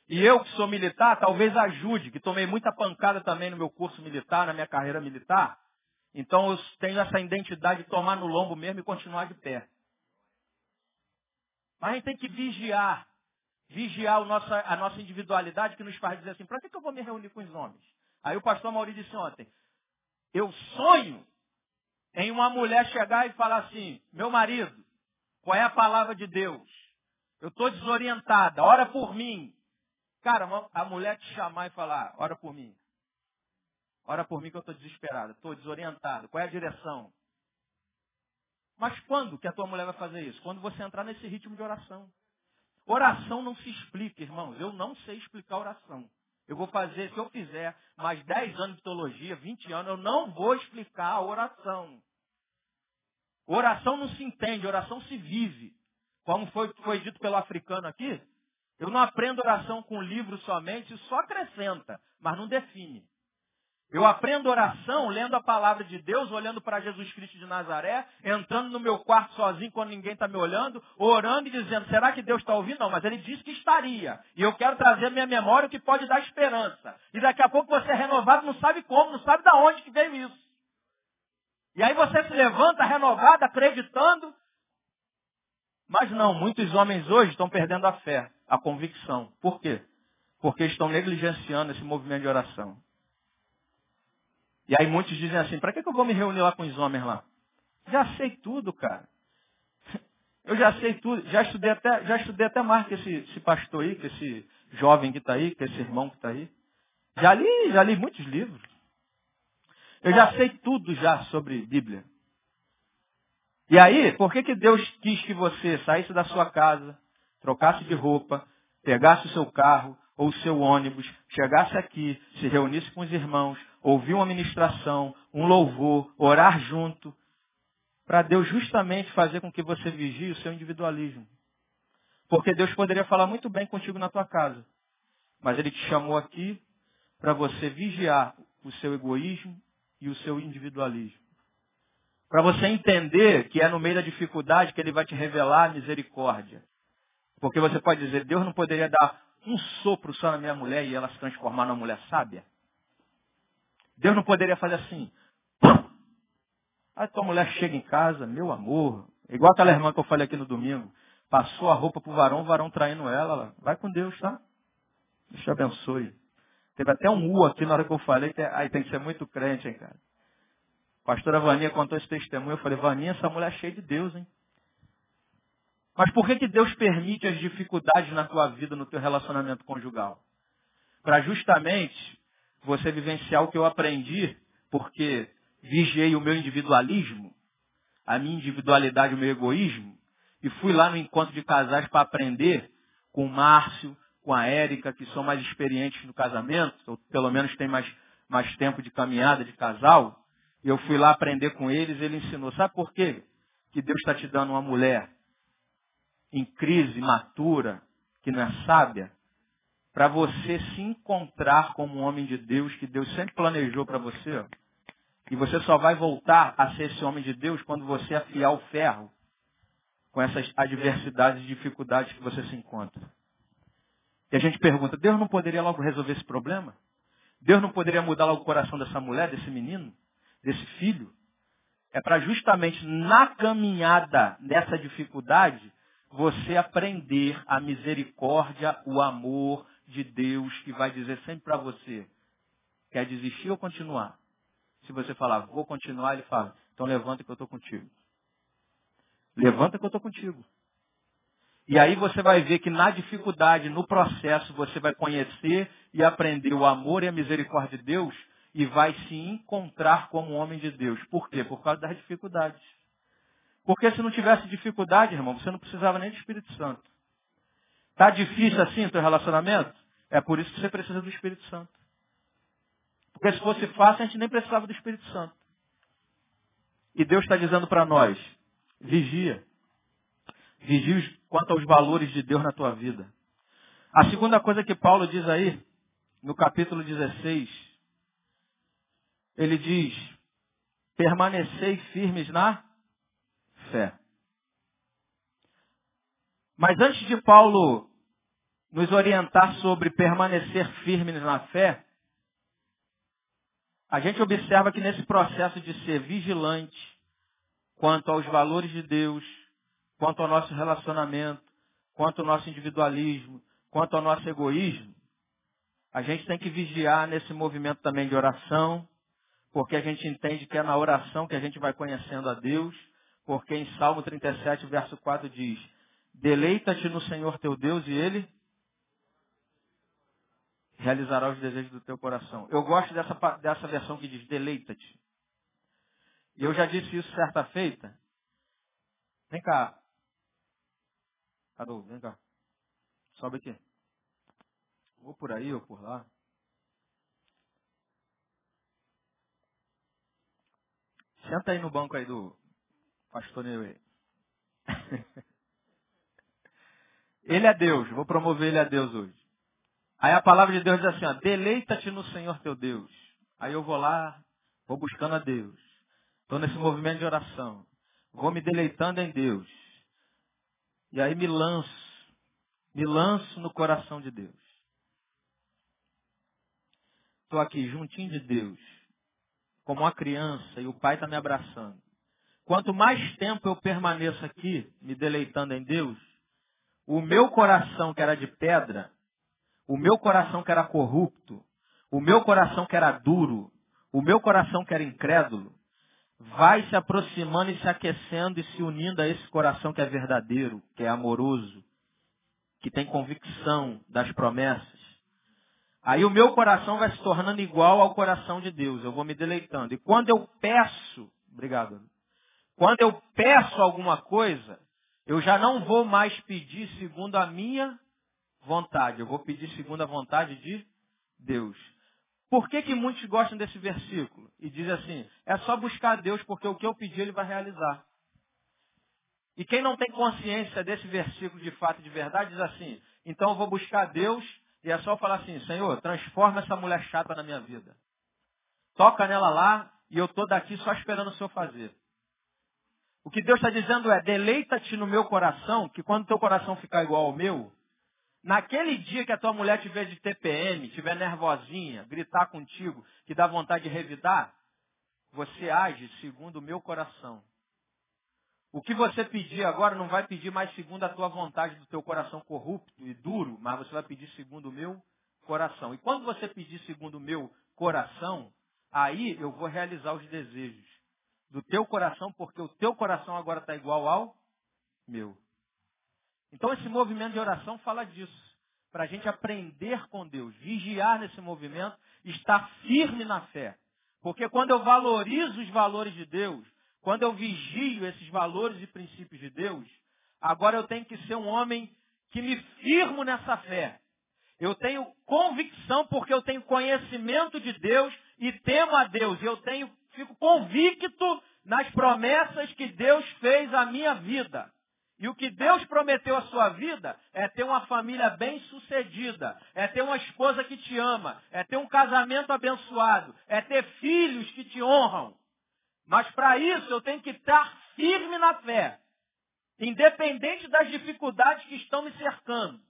E eu que sou militar, talvez ajude, que tomei muita pancada também no meu curso militar, na minha carreira militar. Então eu tenho essa identidade de tomar no lombo mesmo e continuar de pé. Mas a gente tem que vigiar. Vigiar nossa, a nossa individualidade que nos faz dizer assim, para que, que eu vou me reunir com os homens? Aí o pastor Maurício disse ontem, eu sonho em uma mulher chegar e falar assim, meu marido, qual é a palavra de Deus? Eu estou desorientada, ora por mim. Cara, a mulher te chamar e falar, ora por mim. Ora por mim que eu estou desesperada, estou desorientado. Qual é a direção? Mas quando que a tua mulher vai fazer isso? Quando você entrar nesse ritmo de oração. Oração não se explica, irmãos. Eu não sei explicar oração. Eu vou fazer, se eu fizer mais 10 anos de teologia, 20 anos, eu não vou explicar a oração. Oração não se entende, oração se vive. Como foi, foi dito pelo africano aqui, eu não aprendo oração com livro somente, só acrescenta, mas não define. Eu aprendo oração lendo a palavra de Deus, olhando para Jesus Cristo de Nazaré, entrando no meu quarto sozinho quando ninguém está me olhando, orando e dizendo, será que Deus está ouvindo? Não, mas ele disse que estaria. E eu quero trazer à minha memória o que pode dar esperança. E daqui a pouco você é renovado, não sabe como, não sabe de onde que veio isso. E aí você se levanta renovado, acreditando. Mas não, muitos homens hoje estão perdendo a fé, a convicção. Por quê? Porque estão negligenciando esse movimento de oração. E aí muitos dizem assim, para que, que eu vou me reunir lá com os homens lá? Já sei tudo, cara. Eu já sei tudo, já estudei até, já estudei até mais que esse, esse pastor aí, que esse jovem que está aí, que esse irmão que está aí. Já li, já li muitos livros. Eu já sei tudo já sobre Bíblia. E aí, por que, que Deus quis que você saísse da sua casa, trocasse de roupa, pegasse o seu carro ou o seu ônibus, chegasse aqui, se reunisse com os irmãos, ouvir uma ministração, um louvor, orar junto, para Deus justamente fazer com que você vigie o seu individualismo. Porque Deus poderia falar muito bem contigo na tua casa, mas Ele te chamou aqui para você vigiar o seu egoísmo e o seu individualismo. Para você entender que é no meio da dificuldade que Ele vai te revelar a misericórdia. Porque você pode dizer, Deus não poderia dar um sopro só na minha mulher e ela se transformar numa mulher sábia? Deus não poderia fazer assim. Aí tua mulher chega em casa, meu amor, igual aquela irmã que eu falei aqui no domingo, passou a roupa pro varão, o varão traindo ela, ela vai com Deus, tá? Deus te abençoe. Teve até um U aqui na hora que eu falei, é, aí tem que ser muito crente, hein, cara. Pastora Vaninha contou esse testemunho, eu falei, Vaninha, essa mulher é cheia de Deus, hein? Mas por que, que Deus permite as dificuldades na tua vida, no teu relacionamento conjugal? Para justamente você vivenciar o que eu aprendi, porque vigiei o meu individualismo, a minha individualidade, o meu egoísmo, e fui lá no encontro de casais para aprender com o Márcio, com a Érica, que são mais experientes no casamento, ou pelo menos têm mais, mais tempo de caminhada de casal. Eu fui lá aprender com eles, ele ensinou. Sabe por quê? Que Deus está te dando uma mulher em crise, matura, que não é sábia, para você se encontrar como um homem de Deus que Deus sempre planejou para você. E você só vai voltar a ser esse homem de Deus quando você afiar o ferro com essas adversidades e dificuldades que você se encontra. E a gente pergunta, Deus não poderia logo resolver esse problema? Deus não poderia mudar logo o coração dessa mulher, desse menino, desse filho? É para justamente na caminhada dessa dificuldade, você aprender a misericórdia, o amor, de Deus que vai dizer sempre para você, quer desistir ou continuar? Se você falar, vou continuar, ele fala, então levanta que eu estou contigo. Levanta que eu estou contigo. E aí você vai ver que na dificuldade, no processo, você vai conhecer e aprender o amor e a misericórdia de Deus e vai se encontrar como homem de Deus. Por quê? Por causa das dificuldades. Porque se não tivesse dificuldade, irmão, você não precisava nem do Espírito Santo. Está difícil assim o teu relacionamento? É por isso que você precisa do Espírito Santo. Porque se fosse fácil, a gente nem precisava do Espírito Santo. E Deus está dizendo para nós, vigia. Vigie quanto aos valores de Deus na tua vida. A segunda coisa que Paulo diz aí, no capítulo 16, ele diz, permanecei firmes na fé. Mas antes de Paulo nos orientar sobre permanecer firmes na fé, a gente observa que nesse processo de ser vigilante quanto aos valores de Deus, quanto ao nosso relacionamento, quanto ao nosso individualismo, quanto ao nosso egoísmo, a gente tem que vigiar nesse movimento também de oração, porque a gente entende que é na oração que a gente vai conhecendo a Deus, porque em Salmo 37, verso 4 diz, deleita-te no Senhor teu Deus e Ele realizará os desejos do teu coração. Eu gosto dessa, dessa versão que diz, deleita-te. E eu já disse isso certa feita. Vem cá. Carol, vem cá. Sobe aqui. Ou por aí ou por lá. Senta aí no banco aí do pastor Neuê. (laughs) ele é Deus, vou promover ele a Deus hoje. Aí a palavra de Deus diz assim, deleita-te no Senhor teu Deus. Aí eu vou lá, vou buscando a Deus. Estou nesse movimento de oração. Vou me deleitando em Deus. E aí me lanço, me lanço no coração de Deus. Estou aqui juntinho de Deus, como uma criança, e o Pai está me abraçando. Quanto mais tempo eu permaneço aqui, me deleitando em Deus, o meu coração que era de pedra o meu coração que era corrupto, o meu coração que era duro, o meu coração que era incrédulo, vai se aproximando e se aquecendo e se unindo a esse coração que é verdadeiro, que é amoroso, que tem convicção das promessas. Aí o meu coração vai se tornando igual ao coração de Deus. Eu vou me deleitando. E quando eu peço, obrigado. Quando eu peço alguma coisa, eu já não vou mais pedir segundo a minha vontade. Eu vou pedir segundo a vontade de Deus. Por que, que muitos gostam desse versículo? E dizem assim, é só buscar Deus porque o que eu pedir ele vai realizar. E quem não tem consciência desse versículo de fato e de verdade diz assim, então eu vou buscar Deus e é só falar assim, Senhor, transforma essa mulher chata na minha vida. Toca nela lá e eu estou daqui só esperando o Senhor fazer. O que Deus está dizendo é, deleita-te no meu coração, que quando teu coração ficar igual ao meu, Naquele dia que a tua mulher tiver de TPM, tiver nervosinha, gritar contigo, que dá vontade de revidar, você age segundo o meu coração. O que você pedir agora não vai pedir mais segundo a tua vontade do teu coração corrupto e duro, mas você vai pedir segundo o meu coração. E quando você pedir segundo o meu coração, aí eu vou realizar os desejos do teu coração, porque o teu coração agora está igual ao meu. Então esse movimento de oração fala disso. Para a gente aprender com Deus, vigiar nesse movimento, estar firme na fé. Porque quando eu valorizo os valores de Deus, quando eu vigio esses valores e princípios de Deus, agora eu tenho que ser um homem que me firmo nessa fé. Eu tenho convicção porque eu tenho conhecimento de Deus e temo a Deus. Eu tenho, fico convicto nas promessas que Deus fez à minha vida. E o que Deus prometeu à sua vida é ter uma família bem sucedida, é ter uma esposa que te ama, é ter um casamento abençoado, é ter filhos que te honram. Mas para isso eu tenho que estar firme na fé, independente das dificuldades que estão me cercando,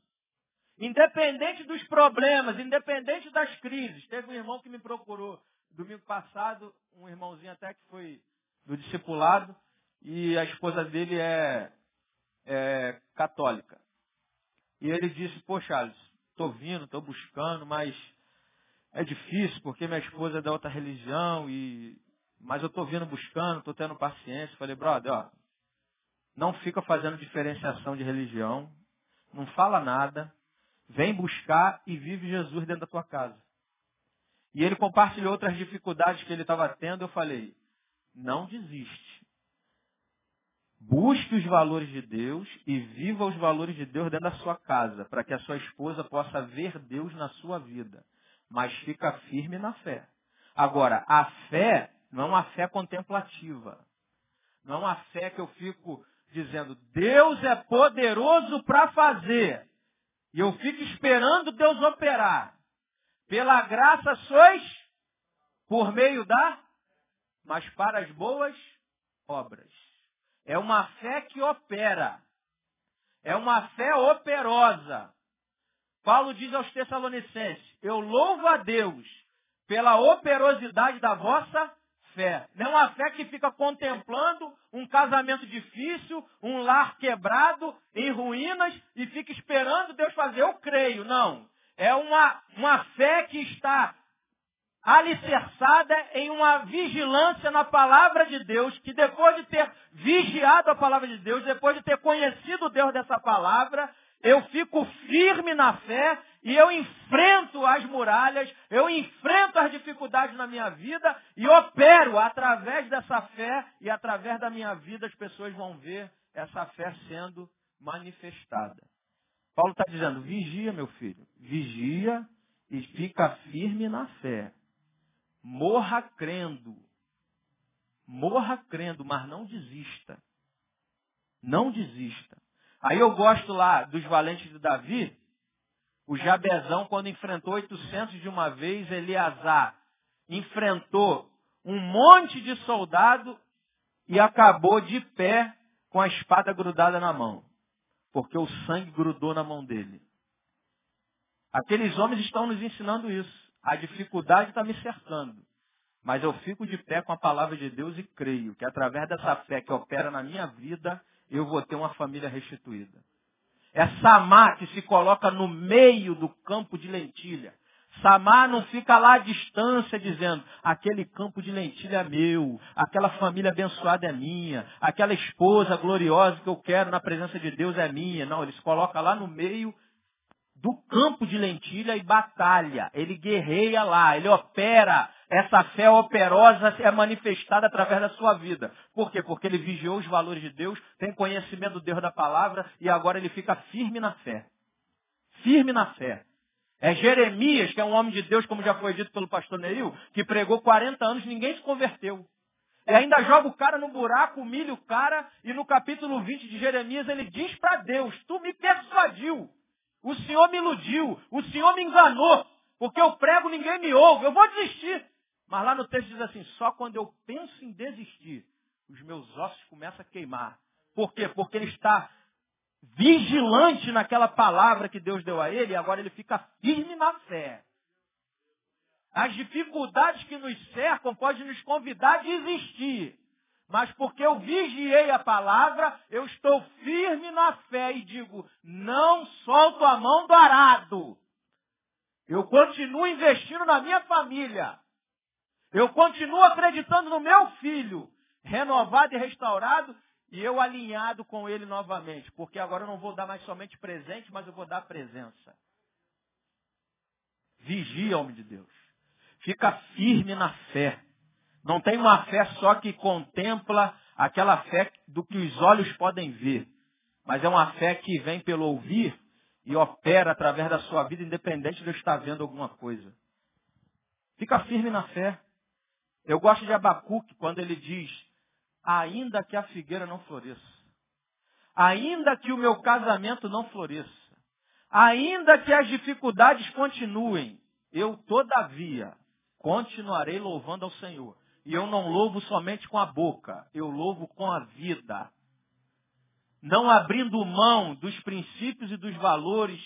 independente dos problemas, independente das crises. Teve um irmão que me procurou domingo passado, um irmãozinho até que foi do discipulado, e a esposa dele é é, católica. E ele disse, pô Charles, estou vindo, estou buscando, mas é difícil porque minha esposa é da outra religião, e mas eu estou vindo buscando, estou tendo paciência. Falei, brother, ó, não fica fazendo diferenciação de religião, não fala nada, vem buscar e vive Jesus dentro da tua casa. E ele compartilhou outras dificuldades que ele estava tendo, eu falei, não desiste. Busque os valores de Deus e viva os valores de Deus dentro da sua casa, para que a sua esposa possa ver Deus na sua vida. Mas fica firme na fé. Agora, a fé não é uma fé contemplativa. Não é uma fé que eu fico dizendo: Deus é poderoso para fazer. E eu fico esperando Deus operar. Pela graça sois por meio da, mas para as boas obras. É uma fé que opera. É uma fé operosa. Paulo diz aos Tessalonicenses: Eu louvo a Deus pela operosidade da vossa fé. Não é uma fé que fica contemplando um casamento difícil, um lar quebrado, em ruínas, e fica esperando Deus fazer. Eu creio, não. É uma, uma fé que está alicerçada em uma vigilância na palavra de Deus, que depois de ter vigiado a palavra de Deus, depois de ter conhecido Deus dessa palavra, eu fico firme na fé e eu enfrento as muralhas, eu enfrento as dificuldades na minha vida e opero através dessa fé e através da minha vida as pessoas vão ver essa fé sendo manifestada. Paulo está dizendo, vigia, meu filho, vigia e fica firme na fé. Morra crendo. Morra crendo, mas não desista. Não desista. Aí eu gosto lá dos valentes de Davi, o Jabezão, quando enfrentou 800 de uma vez, Eleazar enfrentou um monte de soldado e acabou de pé com a espada grudada na mão. Porque o sangue grudou na mão dele. Aqueles homens estão nos ensinando isso. A dificuldade está me cercando. Mas eu fico de pé com a palavra de Deus e creio que através dessa fé que opera na minha vida, eu vou ter uma família restituída. É Samar que se coloca no meio do campo de lentilha. Samar não fica lá à distância dizendo, aquele campo de lentilha é meu, aquela família abençoada é minha, aquela esposa gloriosa que eu quero na presença de Deus é minha. Não, ele se coloca lá no meio do campo de lentilha e batalha. Ele guerreia lá, ele opera. Essa fé operosa é manifestada através da sua vida. Por quê? Porque ele vigiou os valores de Deus, tem conhecimento do Deus da palavra e agora ele fica firme na fé. Firme na fé. É Jeremias, que é um homem de Deus, como já foi dito pelo pastor Neil, que pregou 40 anos, ninguém se converteu. E ainda joga o cara no buraco, humilha o cara, e no capítulo 20 de Jeremias ele diz para Deus, tu me persuadiu. O Senhor me iludiu, o Senhor me enganou, porque eu prego ninguém me ouve, eu vou desistir. Mas lá no texto diz assim, só quando eu penso em desistir, os meus ossos começam a queimar. Por quê? Porque ele está vigilante naquela palavra que Deus deu a ele e agora ele fica firme na fé. As dificuldades que nos cercam podem nos convidar a desistir. Mas porque eu vigiei a palavra, eu estou firme na fé e digo, não solto a mão do arado. Eu continuo investindo na minha família. Eu continuo acreditando no meu filho, renovado e restaurado, e eu alinhado com ele novamente. Porque agora eu não vou dar mais somente presente, mas eu vou dar presença. Vigia, homem de Deus. Fica firme na fé. Não tem uma fé só que contempla aquela fé do que os olhos podem ver, mas é uma fé que vem pelo ouvir e opera através da sua vida, independente de eu estar vendo alguma coisa. Fica firme na fé. Eu gosto de Abacuque quando ele diz, ainda que a figueira não floresça, ainda que o meu casamento não floresça, ainda que as dificuldades continuem, eu todavia continuarei louvando ao Senhor. E eu não louvo somente com a boca, eu louvo com a vida. Não abrindo mão dos princípios e dos valores,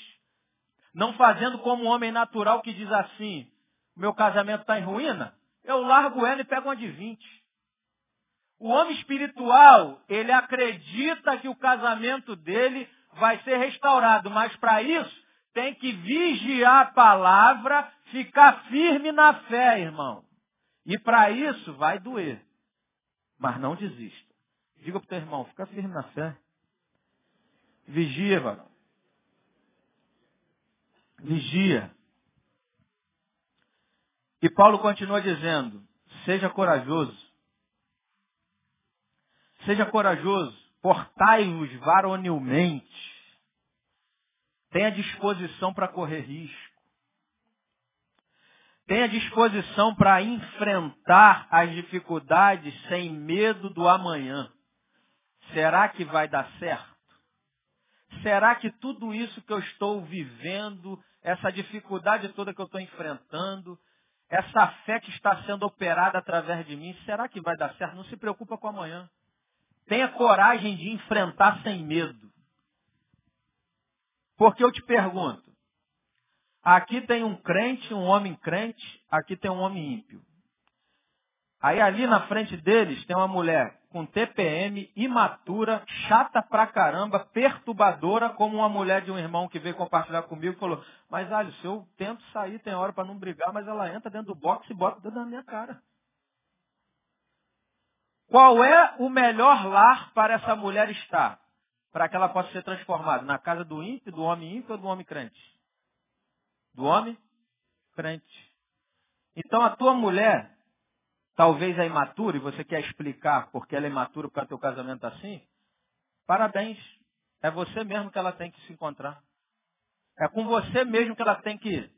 não fazendo como um homem natural que diz assim, meu casamento está em ruína, eu largo ela e pego uma de 20. O homem espiritual, ele acredita que o casamento dele vai ser restaurado, mas para isso tem que vigiar a palavra, ficar firme na fé, irmão. E para isso vai doer. Mas não desista. Diga para o teu irmão, fica firme na fé. Vigia, varão. Vigia. E Paulo continua dizendo, seja corajoso. Seja corajoso. Portai-vos varonilmente. Tenha disposição para correr risco. Tenha disposição para enfrentar as dificuldades sem medo do amanhã. será que vai dar certo? Será que tudo isso que eu estou vivendo, essa dificuldade toda que eu estou enfrentando, essa fé que está sendo operada através de mim, será que vai dar certo? Não se preocupa com amanhã. Tenha coragem de enfrentar sem medo. Porque eu te pergunto, aqui tem um crente, um homem crente, aqui tem um homem ímpio. Aí ali na frente deles tem uma mulher com TPM, imatura, chata pra caramba, perturbadora, como uma mulher de um irmão que veio compartilhar comigo e falou, mas se eu tento sair, tem hora para não brigar, mas ela entra dentro do box e bota dentro da minha cara. Qual é o melhor lar para essa mulher estar? Para que ela possa ser transformada? Na casa do ímpio, do homem ímpio ou do homem crente? Do homem crente. Então a tua mulher talvez é imatura e você quer explicar porque ela é imatura porque o teu casamento assim, parabéns. É você mesmo que ela tem que se encontrar. É com você mesmo que ela tem que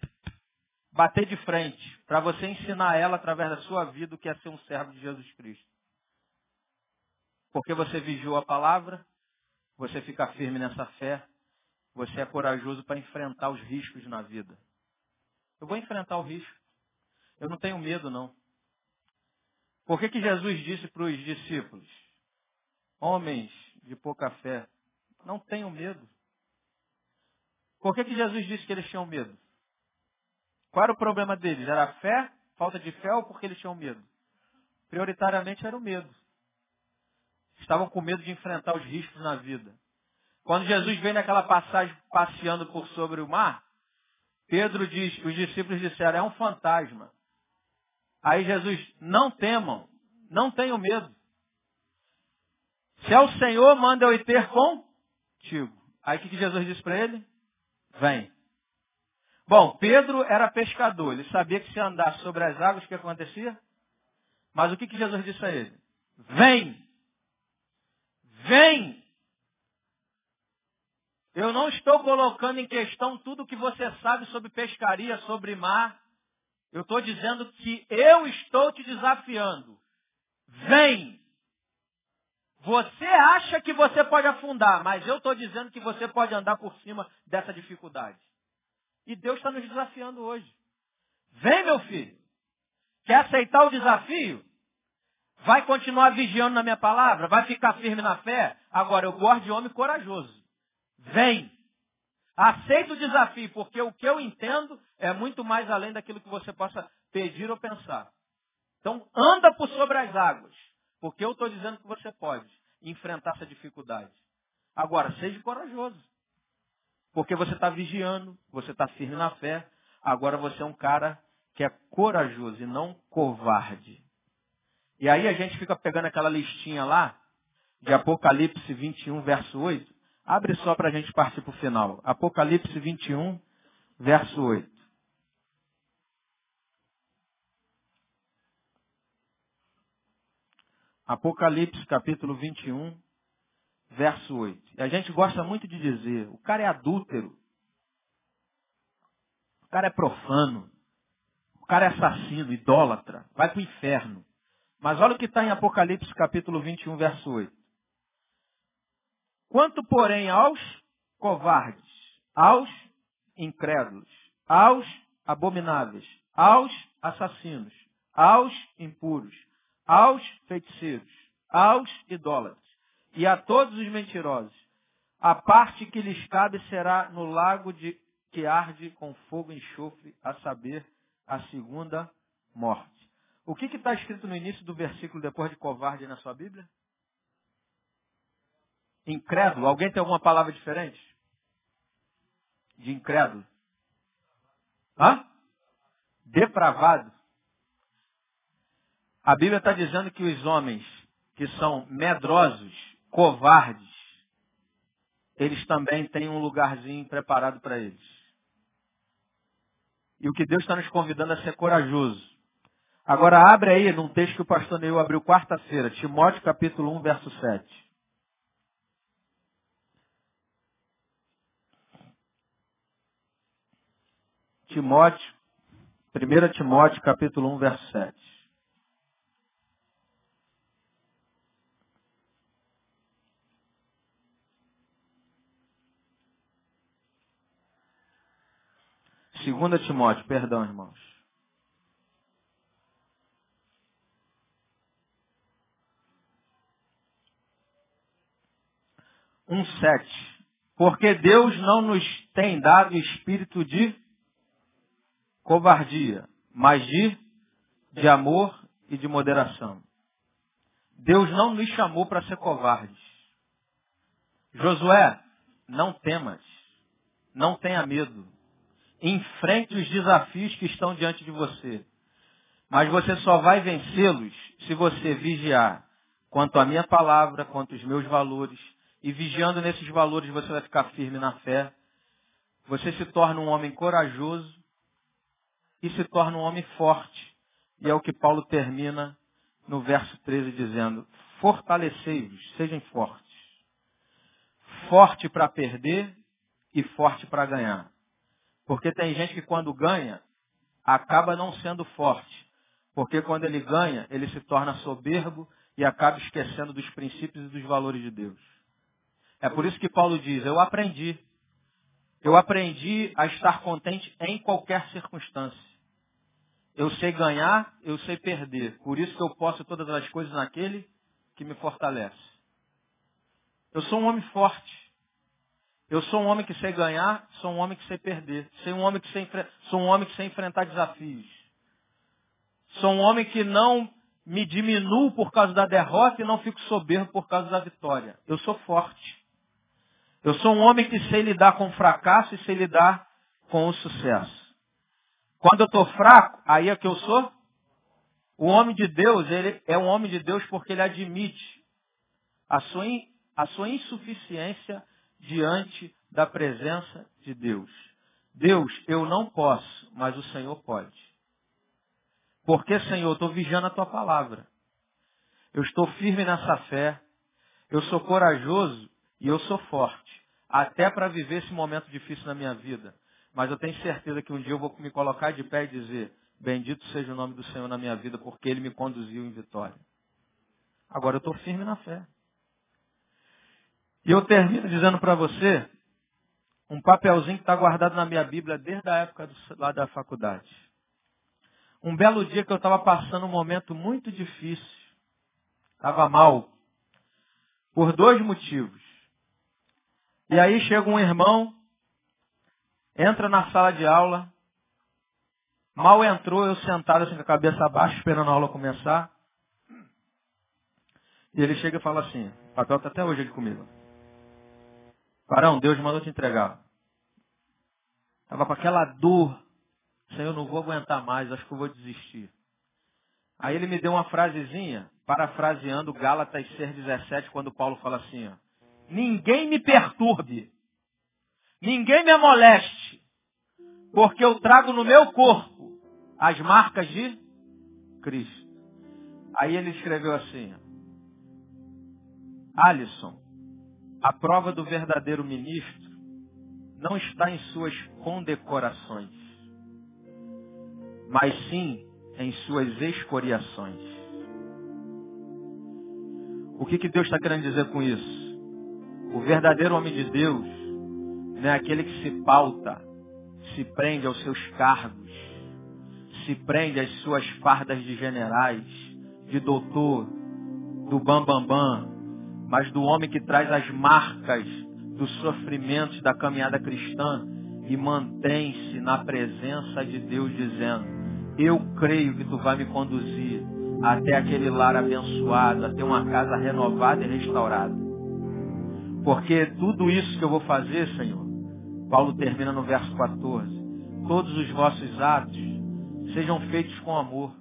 bater de frente, para você ensinar ela através da sua vida o que é ser um servo de Jesus Cristo. Porque você vigiou a palavra, você fica firme nessa fé, você é corajoso para enfrentar os riscos na vida. Eu vou enfrentar o risco. Eu não tenho medo, não. Por que, que Jesus disse para os discípulos, homens de pouca fé, não tenham medo? Por que, que Jesus disse que eles tinham medo? Qual era o problema deles? Era a fé, falta de fé ou porque eles tinham medo? Prioritariamente era o medo. Estavam com medo de enfrentar os riscos na vida. Quando Jesus veio naquela passagem passeando por sobre o mar, Pedro diz, os discípulos disseram, é um fantasma. Aí Jesus, não temam, não tenham medo. Se é o Senhor, manda eu ir ter contigo. Aí o que Jesus disse para ele? Vem. Bom, Pedro era pescador, ele sabia que se andar sobre as águas, o que acontecia? Mas o que, que Jesus disse a ele? Vem! Vem! Eu não estou colocando em questão tudo que você sabe sobre pescaria, sobre mar. Eu estou dizendo que eu estou te desafiando. Vem! Você acha que você pode afundar, mas eu estou dizendo que você pode andar por cima dessa dificuldade. E Deus está nos desafiando hoje. Vem, meu filho. Quer aceitar o desafio? Vai continuar vigiando na minha palavra? Vai ficar firme na fé? Agora, eu gosto de homem corajoso. Vem. Aceita o desafio, porque o que eu entendo é muito mais além daquilo que você possa pedir ou pensar. Então, anda por sobre as águas, porque eu estou dizendo que você pode enfrentar essa dificuldade. Agora, seja corajoso, porque você está vigiando, você está firme na fé. Agora você é um cara que é corajoso e não covarde. E aí a gente fica pegando aquela listinha lá, de Apocalipse 21, verso 8, Abre só para a gente partir para o final. Apocalipse 21, verso 8. Apocalipse capítulo 21, verso 8. E a gente gosta muito de dizer, o cara é adúltero. O cara é profano. O cara é assassino, idólatra. Vai para o inferno. Mas olha o que está em Apocalipse capítulo 21, verso 8. Quanto, porém, aos covardes, aos incrédulos, aos abomináveis, aos assassinos, aos impuros, aos feiticeiros, aos idólatras e a todos os mentirosos, a parte que lhes cabe será no lago de que arde com fogo e enxofre, a saber, a segunda morte. O que está escrito no início do versículo depois de covarde na sua Bíblia? Incrédulo. Alguém tem alguma palavra diferente? De incrédulo. Hã? Depravado. A Bíblia está dizendo que os homens que são medrosos, covardes, eles também têm um lugarzinho preparado para eles. E o que Deus está nos convidando a ser corajoso. Agora abre aí num texto que o pastor Neil abriu quarta-feira, Timóteo capítulo 1, verso 7. Timóteo, 1 Timóteo capítulo 1, verso 7. Segunda Timóteo, perdão, irmãos. Um sete. Porque Deus não nos tem dado espírito de covardia, mas de, de amor e de moderação. Deus não nos chamou para ser covardes. Josué, não temas, não tenha medo. Enfrente os desafios que estão diante de você. Mas você só vai vencê-los se você vigiar quanto à minha palavra, quanto aos meus valores. E vigiando nesses valores você vai ficar firme na fé. Você se torna um homem corajoso e se torna um homem forte. E é o que Paulo termina no verso 13 dizendo: Fortalecei-vos, sejam fortes. Forte para perder e forte para ganhar. Porque tem gente que quando ganha, acaba não sendo forte. Porque quando ele ganha, ele se torna soberbo e acaba esquecendo dos princípios e dos valores de Deus. É por isso que Paulo diz, eu aprendi. Eu aprendi a estar contente em qualquer circunstância. Eu sei ganhar, eu sei perder. Por isso que eu posso todas as coisas naquele que me fortalece. Eu sou um homem forte. Eu sou um homem que sei ganhar, sou um homem que sei perder. Sou um homem que sei, sou um homem que sei enfrentar desafios. Sou um homem que não me diminuo por causa da derrota e não fico soberbo por causa da vitória. Eu sou forte. Eu sou um homem que sei lidar com o fracasso e sei lidar com o sucesso. Quando eu estou fraco, aí é que eu sou. O homem de Deus, ele é um homem de Deus porque ele admite a sua, a sua insuficiência diante da presença de Deus. Deus, eu não posso, mas o Senhor pode. Porque, Senhor, eu estou vigiando a tua palavra. Eu estou firme nessa fé. Eu sou corajoso e eu sou forte. Até para viver esse momento difícil na minha vida. Mas eu tenho certeza que um dia eu vou me colocar de pé e dizer: Bendito seja o nome do Senhor na minha vida, porque Ele me conduziu em vitória. Agora eu estou firme na fé. E eu termino dizendo para você um papelzinho que está guardado na minha Bíblia desde a época do, lá da faculdade. Um belo dia que eu estava passando um momento muito difícil. Estava mal. Por dois motivos. E aí chega um irmão entra na sala de aula, mal entrou, eu sentado assim com a cabeça baixa, esperando a aula começar. E ele chega e fala assim, o papel está até hoje aqui comigo. Parão, Deus mandou te entregar. Estava com aquela dor. Senhor, não vou aguentar mais, acho que eu vou desistir. Aí ele me deu uma frasezinha, parafraseando Gálatas 6,17, quando Paulo fala assim, ó, Ninguém me perturbe, Ninguém me moleste, porque eu trago no meu corpo as marcas de Cristo. Aí ele escreveu assim, Alisson, a prova do verdadeiro ministro não está em suas condecorações, mas sim em suas escoriações. O que, que Deus está querendo dizer com isso? O verdadeiro homem de Deus não é aquele que se pauta, se prende aos seus cargos, se prende às suas fardas de generais, de doutor, do bambambam, bam, bam, mas do homem que traz as marcas dos sofrimentos da caminhada cristã e mantém-se na presença de Deus dizendo, eu creio que tu vai me conduzir até aquele lar abençoado, até uma casa renovada e restaurada. Porque tudo isso que eu vou fazer, Senhor, Paulo termina no verso 14. Todos os vossos atos sejam feitos com amor.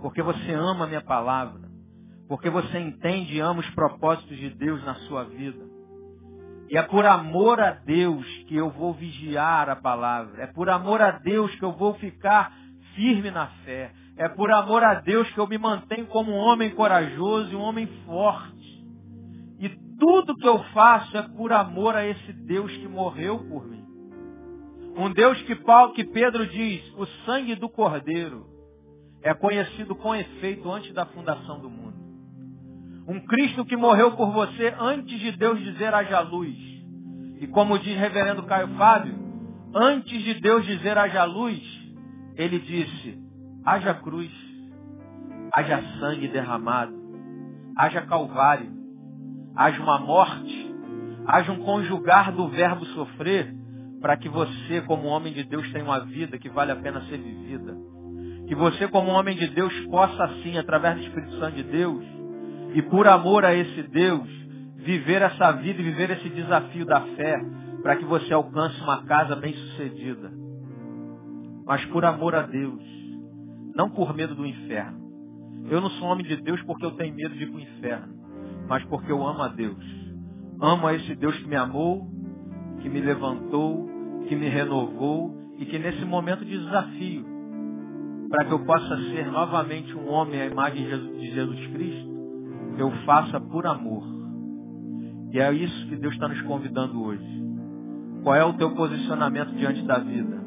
Porque você ama a minha palavra. Porque você entende e ama os propósitos de Deus na sua vida. E é por amor a Deus que eu vou vigiar a palavra. É por amor a Deus que eu vou ficar firme na fé. É por amor a Deus que eu me mantenho como um homem corajoso e um homem forte. Tudo que eu faço é por amor a esse Deus que morreu por mim. Um Deus que, Paulo, que Pedro diz, o sangue do Cordeiro é conhecido com efeito antes da fundação do mundo. Um Cristo que morreu por você antes de Deus dizer haja luz. E como diz reverendo Caio Fábio, Antes de Deus dizer haja luz, ele disse, haja cruz, haja sangue derramado, haja calvário, haja uma morte, haja um conjugar do verbo sofrer, para que você, como homem de Deus, tenha uma vida que vale a pena ser vivida. Que você, como homem de Deus, possa assim, através do Espírito Santo de Deus, e por amor a esse Deus, viver essa vida e viver esse desafio da fé, para que você alcance uma casa bem sucedida. Mas por amor a Deus, não por medo do inferno. Eu não sou homem de Deus porque eu tenho medo de ir para o inferno, mas porque eu amo a Deus. Amo a esse Deus que me amou, que me levantou, que me renovou e que nesse momento de desafio, para que eu possa ser novamente um homem à imagem de Jesus Cristo, eu faça por amor. E é isso que Deus está nos convidando hoje. Qual é o teu posicionamento diante da vida?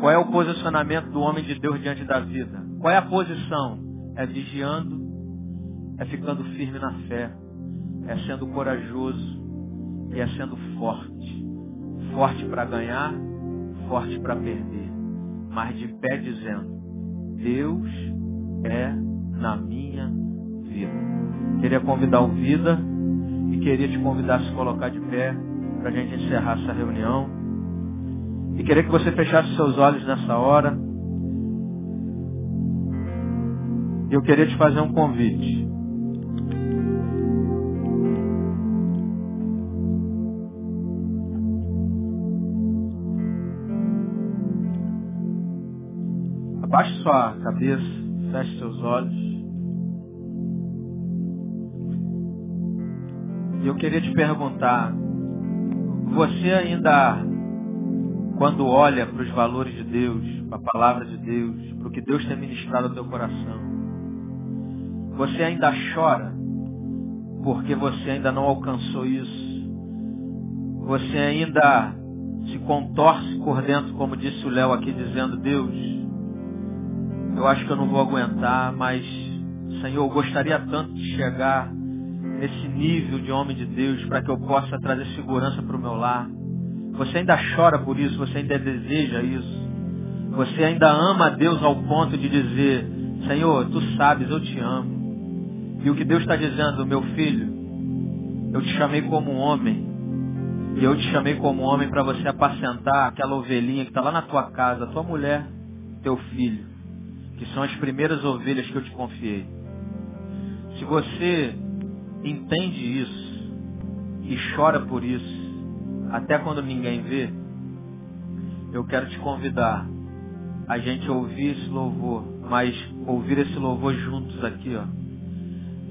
Qual é o posicionamento do homem de Deus diante da vida? Qual é a posição? É vigiando, é ficando firme na fé, é sendo corajoso e é sendo forte. Forte para ganhar, forte para perder. Mas de pé dizendo, Deus é na minha vida. Queria convidar o Vida e queria te convidar a se colocar de pé para a gente encerrar essa reunião. E queria que você fechasse seus olhos nessa hora. E eu queria te fazer um convite. Abaixe sua cabeça, feche seus olhos. E eu queria te perguntar, você ainda, quando olha para os valores de Deus, para a palavra de Deus, para o que Deus tem ministrado ao teu coração, você ainda chora porque você ainda não alcançou isso? Você ainda se contorce por dentro, como disse o Léo aqui, dizendo, Deus, eu acho que eu não vou aguentar, mas, Senhor, eu gostaria tanto de chegar nesse nível de homem de Deus para que eu possa trazer segurança para o meu lar. Você ainda chora por isso, você ainda deseja isso. Você ainda ama a Deus ao ponto de dizer, Senhor, tu sabes, eu te amo. E o que Deus está dizendo, meu filho, eu te chamei como homem. E eu te chamei como homem para você apacentar aquela ovelhinha que está lá na tua casa, tua mulher, teu filho, que são as primeiras ovelhas que eu te confiei. Se você entende isso e chora por isso, até quando ninguém vê, eu quero te convidar a gente ouvir esse louvor, mas ouvir esse louvor juntos aqui, ó,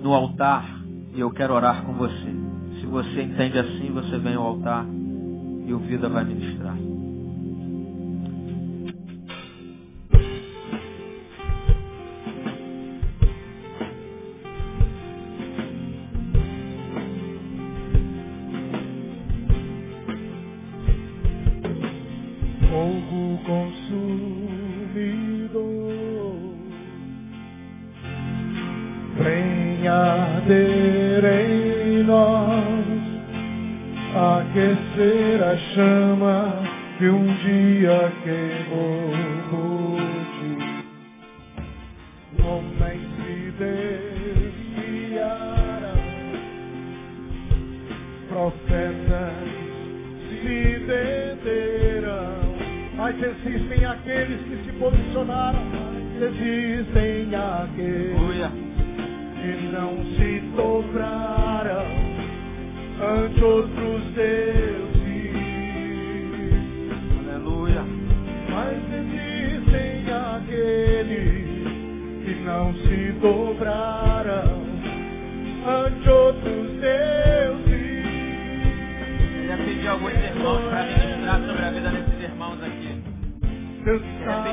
no altar, e eu quero orar com você. Se você entende assim, você vem ao altar e o Vida vai ministrar. chama que um dia queimou.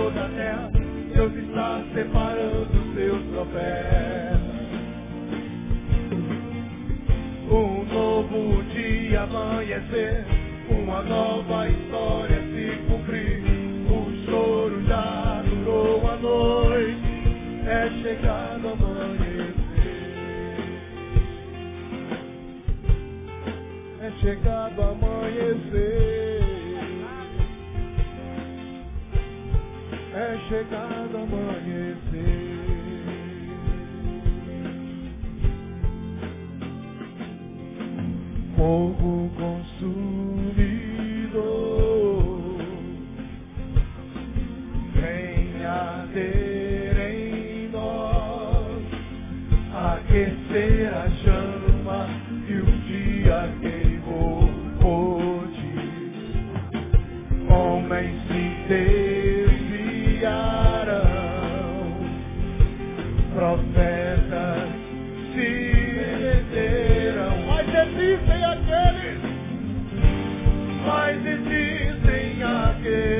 toda a terra. Deus está separando seus profetas. Um novo dia amanhecer, uma nova história se cumprir. O choro já durou a noite, é chegado amanhecer. É chegado amanhecer. É chegado amanhecer. fogo consumidor. Venha ter em nós, aquecer a chama que um dia queimou hoje. Homens se desviarão, profetas se meteram, mas existem aqueles, mas existem aqueles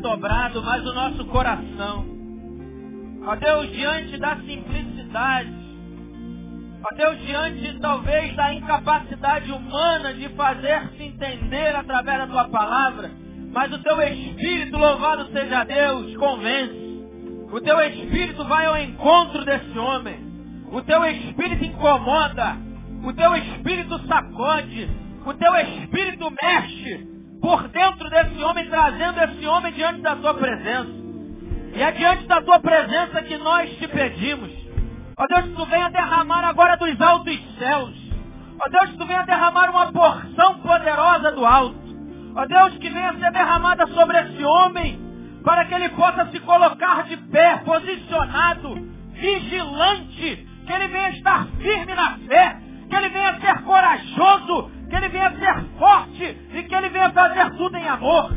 dobrado, mas o nosso coração, ó Deus, diante da simplicidade, ó Deus, diante talvez da incapacidade humana de fazer-se entender através da Tua palavra, mas o Teu Espírito, louvado seja Deus, convence. O Teu Espírito vai ao encontro desse homem. O Teu Espírito incomoda. O Teu Espírito sacode. O Teu Espírito mexe por dentro desse homem, trazendo esse homem diante da Tua presença. E é diante da Tua presença que nós te pedimos. Ó Deus, que Tu venha derramar agora dos altos céus. Ó Deus, que Tu venha derramar uma porção poderosa do alto. Ó Deus, que venha ser derramada sobre esse homem, para que ele possa se colocar de pé, posicionado, vigilante, que ele venha estar firme na fé, que ele venha ser corajoso, que ele venha ser forte e que ele venha fazer tudo em amor.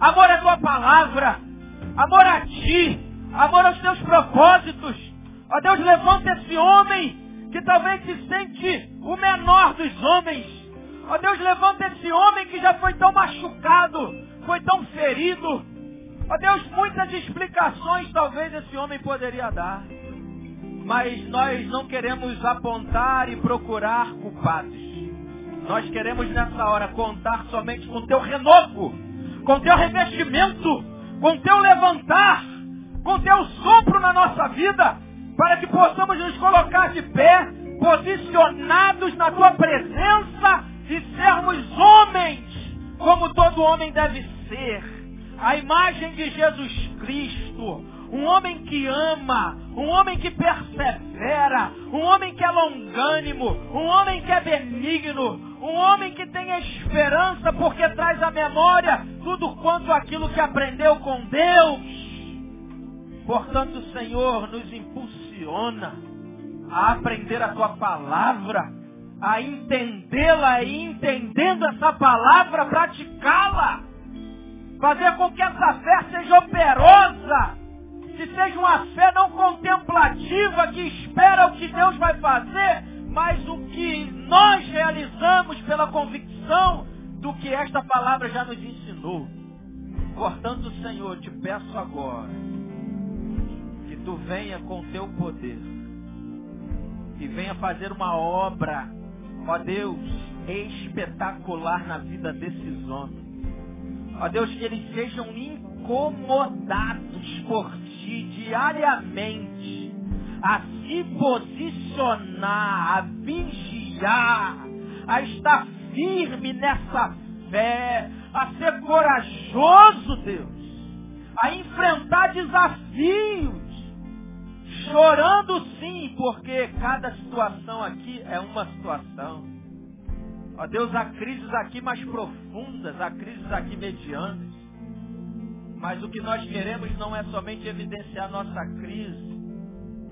Amor à tua palavra, amor a ti, amor aos teus propósitos. Ó Deus, levanta esse homem que talvez se sente o menor dos homens. Ó Deus, levanta esse homem que já foi tão machucado, foi tão ferido. Ó Deus, muitas explicações talvez esse homem poderia dar. Mas nós não queremos apontar e procurar culpados. Nós queremos nessa hora contar somente com teu renovo, com teu revestimento, com teu levantar, com teu sopro na nossa vida, para que possamos nos colocar de pé, posicionados na tua presença e sermos homens, como todo homem deve ser. A imagem de Jesus Cristo, um homem que ama, um homem que persevera, um homem que é longânimo, um homem que é benigno, um homem que tem esperança porque traz à memória tudo quanto aquilo que aprendeu com Deus. Portanto, Senhor, nos impulsiona a aprender a tua palavra, a entendê-la e entendendo essa palavra, praticá-la. Fazer com que essa fé seja operosa, que seja uma fé não contemplativa que espera o que Deus vai fazer, mas o que nós realizamos pela convicção do que esta palavra já nos ensinou. Portanto, Senhor, te peço agora que tu venha com teu poder e venha fazer uma obra, ó Deus, espetacular na vida desses homens. Ó Deus, que eles sejam incomodados por ti diariamente a se posicionar, a vigiar, a estar firme nessa fé, a ser corajoso, Deus, a enfrentar desafios, chorando sim, porque cada situação aqui é uma situação. Ó Deus, há crises aqui mais profundas, há crises aqui medianas. Mas o que nós queremos não é somente evidenciar nossa crise,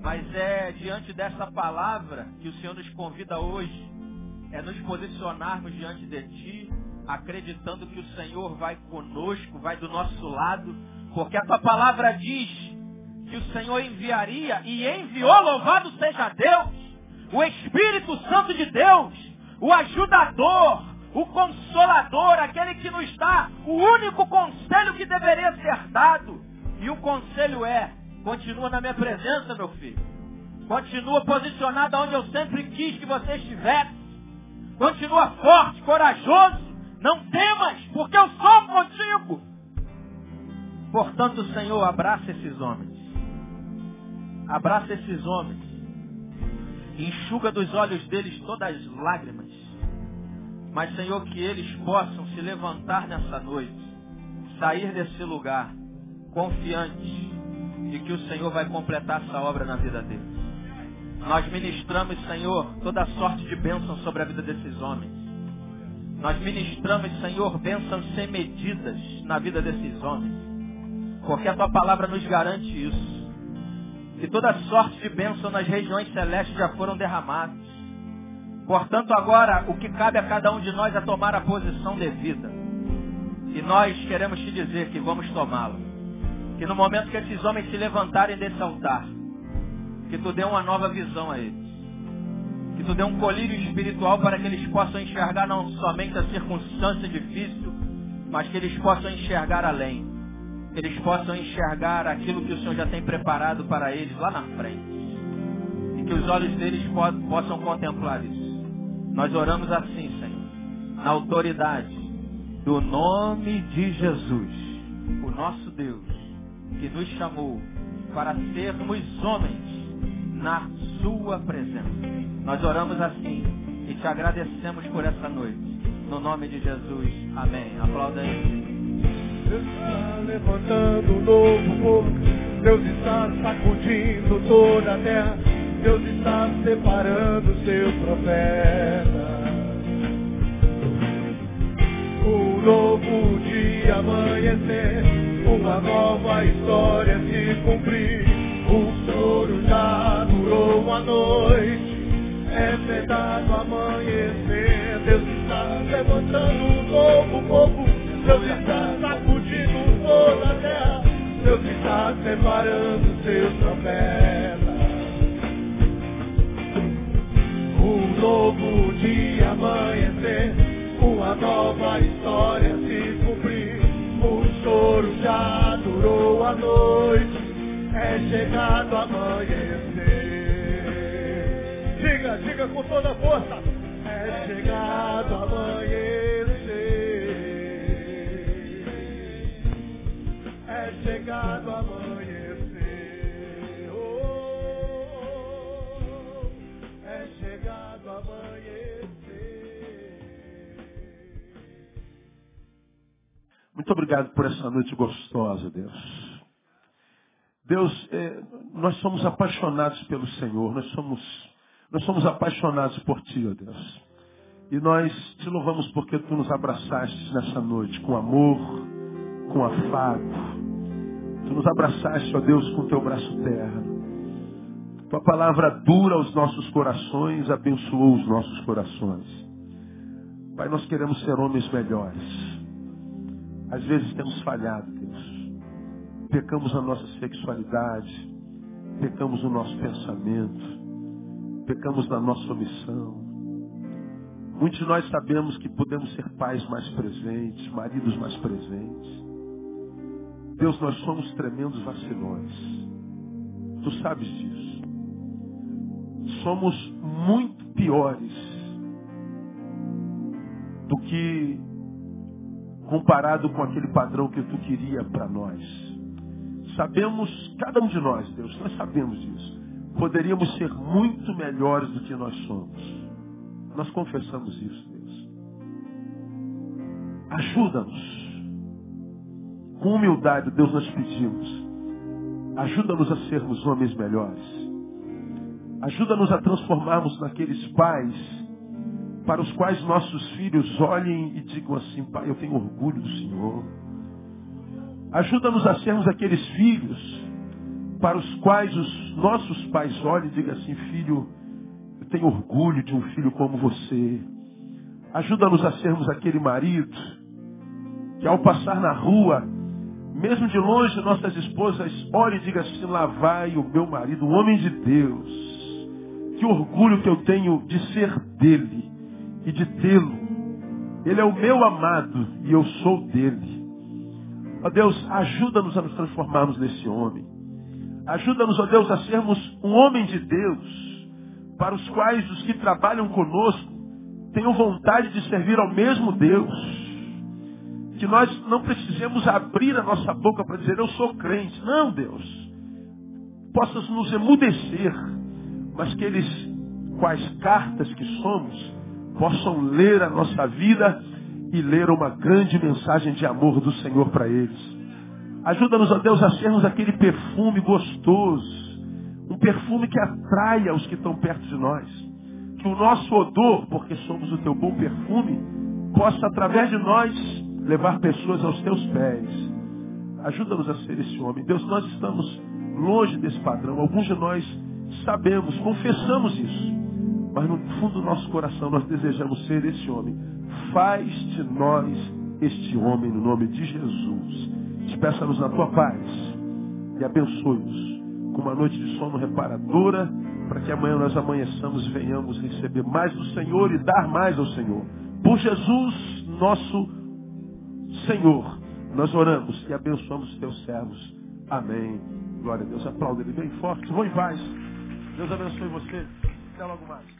mas é diante dessa palavra que o Senhor nos convida hoje, é nos posicionarmos diante de Ti, acreditando que o Senhor vai conosco, vai do nosso lado, porque a Tua palavra diz que o Senhor enviaria e enviou, louvado seja Deus, o Espírito Santo de Deus, o ajudador, o consolador, aquele que nos dá o único conselho que deveria ser dado. E o conselho é: continua na minha presença, meu filho. Continua posicionado onde eu sempre quis que você estivesse. Continua forte, corajoso. Não temas, porque eu sou contigo. Portanto, Senhor, abraça esses homens. Abraça esses homens. Enxuga dos olhos deles todas as lágrimas. Mas, Senhor, que eles possam se levantar nessa noite, sair desse lugar, confiantes de que o Senhor vai completar essa obra na vida deles. Nós ministramos, Senhor, toda sorte de bênção sobre a vida desses homens. Nós ministramos, Senhor, bênçãos sem medidas na vida desses homens. Porque a tua palavra nos garante isso. Que toda sorte de bênção nas regiões celestes já foram derramadas. Portanto, agora, o que cabe a cada um de nós é tomar a posição devida. E nós queremos te dizer que vamos tomá-la. Que no momento que esses homens se levantarem desse altar, que tu dê uma nova visão a eles. Que tu dê um colírio espiritual para que eles possam enxergar não somente a circunstância difícil, mas que eles possam enxergar além. Que eles possam enxergar aquilo que o Senhor já tem preparado para eles lá na frente. E que os olhos deles possam contemplar isso. Nós oramos assim, Senhor, na autoridade do nome de Jesus, o nosso Deus, que nos chamou para sermos homens na sua presença. Nós oramos assim e te agradecemos por essa noite. No nome de Jesus. Amém. Aplauda aí. Deus está levantando um novo povo. Deus está sacudindo toda a terra. Deus está separando seu profeta. Um novo dia amanhecer, uma nova história se cumprir. O choro já durou uma noite, é verdade amanhecer. Deus está levantando um novo povo, Deus está sacudindo toda a terra, Deus está separando seus profetas. Um novo dia amanhecer, uma nova história se cumprir. Choro já durou a noite, é chegado amanhecer. Diga, diga com toda a força. É chegado amanhecer. É chegado amanhecer. Muito obrigado por essa noite gostosa, Deus. Deus, eh, nós somos apaixonados pelo Senhor, nós somos, nós somos apaixonados por Ti, ó Deus. E nós te louvamos porque Tu nos abraçaste nessa noite com amor, com afago. Tu nos abraçaste, ó Deus, com Teu braço terno. Tua palavra dura aos nossos corações, abençoou os nossos corações. Pai, nós queremos ser homens melhores. Às vezes temos falhado, Deus. Pecamos na nossa sexualidade, pecamos no nosso pensamento, pecamos na nossa omissão. Muitos de nós sabemos que podemos ser pais mais presentes, maridos mais presentes. Deus, nós somos tremendos vacilões. Tu sabes disso somos muito piores do que comparado com aquele padrão que tu queria para nós. Sabemos, cada um de nós, Deus, nós sabemos disso. Poderíamos ser muito melhores do que nós somos. Nós confessamos isso, Deus. Ajuda-nos. Com humildade, Deus, nós pedimos. Ajuda-nos a sermos homens melhores. Ajuda-nos a transformarmos naqueles pais para os quais nossos filhos olhem e digam assim, pai, eu tenho orgulho do Senhor. Ajuda-nos a sermos aqueles filhos para os quais os nossos pais olhem e digam assim, filho, eu tenho orgulho de um filho como você. Ajuda-nos a sermos aquele marido que ao passar na rua, mesmo de longe, nossas esposas olhem e digam assim, lá vai o meu marido, um homem de Deus que orgulho que eu tenho de ser dele e de tê-lo. Ele é o meu amado e eu sou dele. Ó Deus, ajuda-nos a nos transformarmos nesse homem. Ajuda-nos, ó Deus, a sermos um homem de Deus, para os quais os que trabalham conosco tenham vontade de servir ao mesmo Deus. Que nós não precisemos abrir a nossa boca para dizer, eu sou crente. Não, Deus. Possas nos emudecer mas que eles, quais cartas que somos, possam ler a nossa vida e ler uma grande mensagem de amor do Senhor para eles. Ajuda-nos, ó Deus, a sermos aquele perfume gostoso, um perfume que atraia os que estão perto de nós. Que o nosso odor, porque somos o teu bom perfume, possa, através de nós, levar pessoas aos teus pés. Ajuda-nos a ser esse homem. Deus, nós estamos longe desse padrão. Alguns de nós sabemos, confessamos isso. Mas no fundo do nosso coração nós desejamos ser esse homem. Faz de nós este homem no nome de Jesus. Despeça-nos na tua paz e abençoe-nos com uma noite de sono reparadora, para que amanhã nós amanheçamos e venhamos receber mais do Senhor e dar mais ao Senhor. Por Jesus, nosso Senhor, nós oramos e abençoamos os teus servos. Amém. Glória a Deus. Aplauda ele bem forte. Vou em paz. Deus abençoe você. Até logo mais.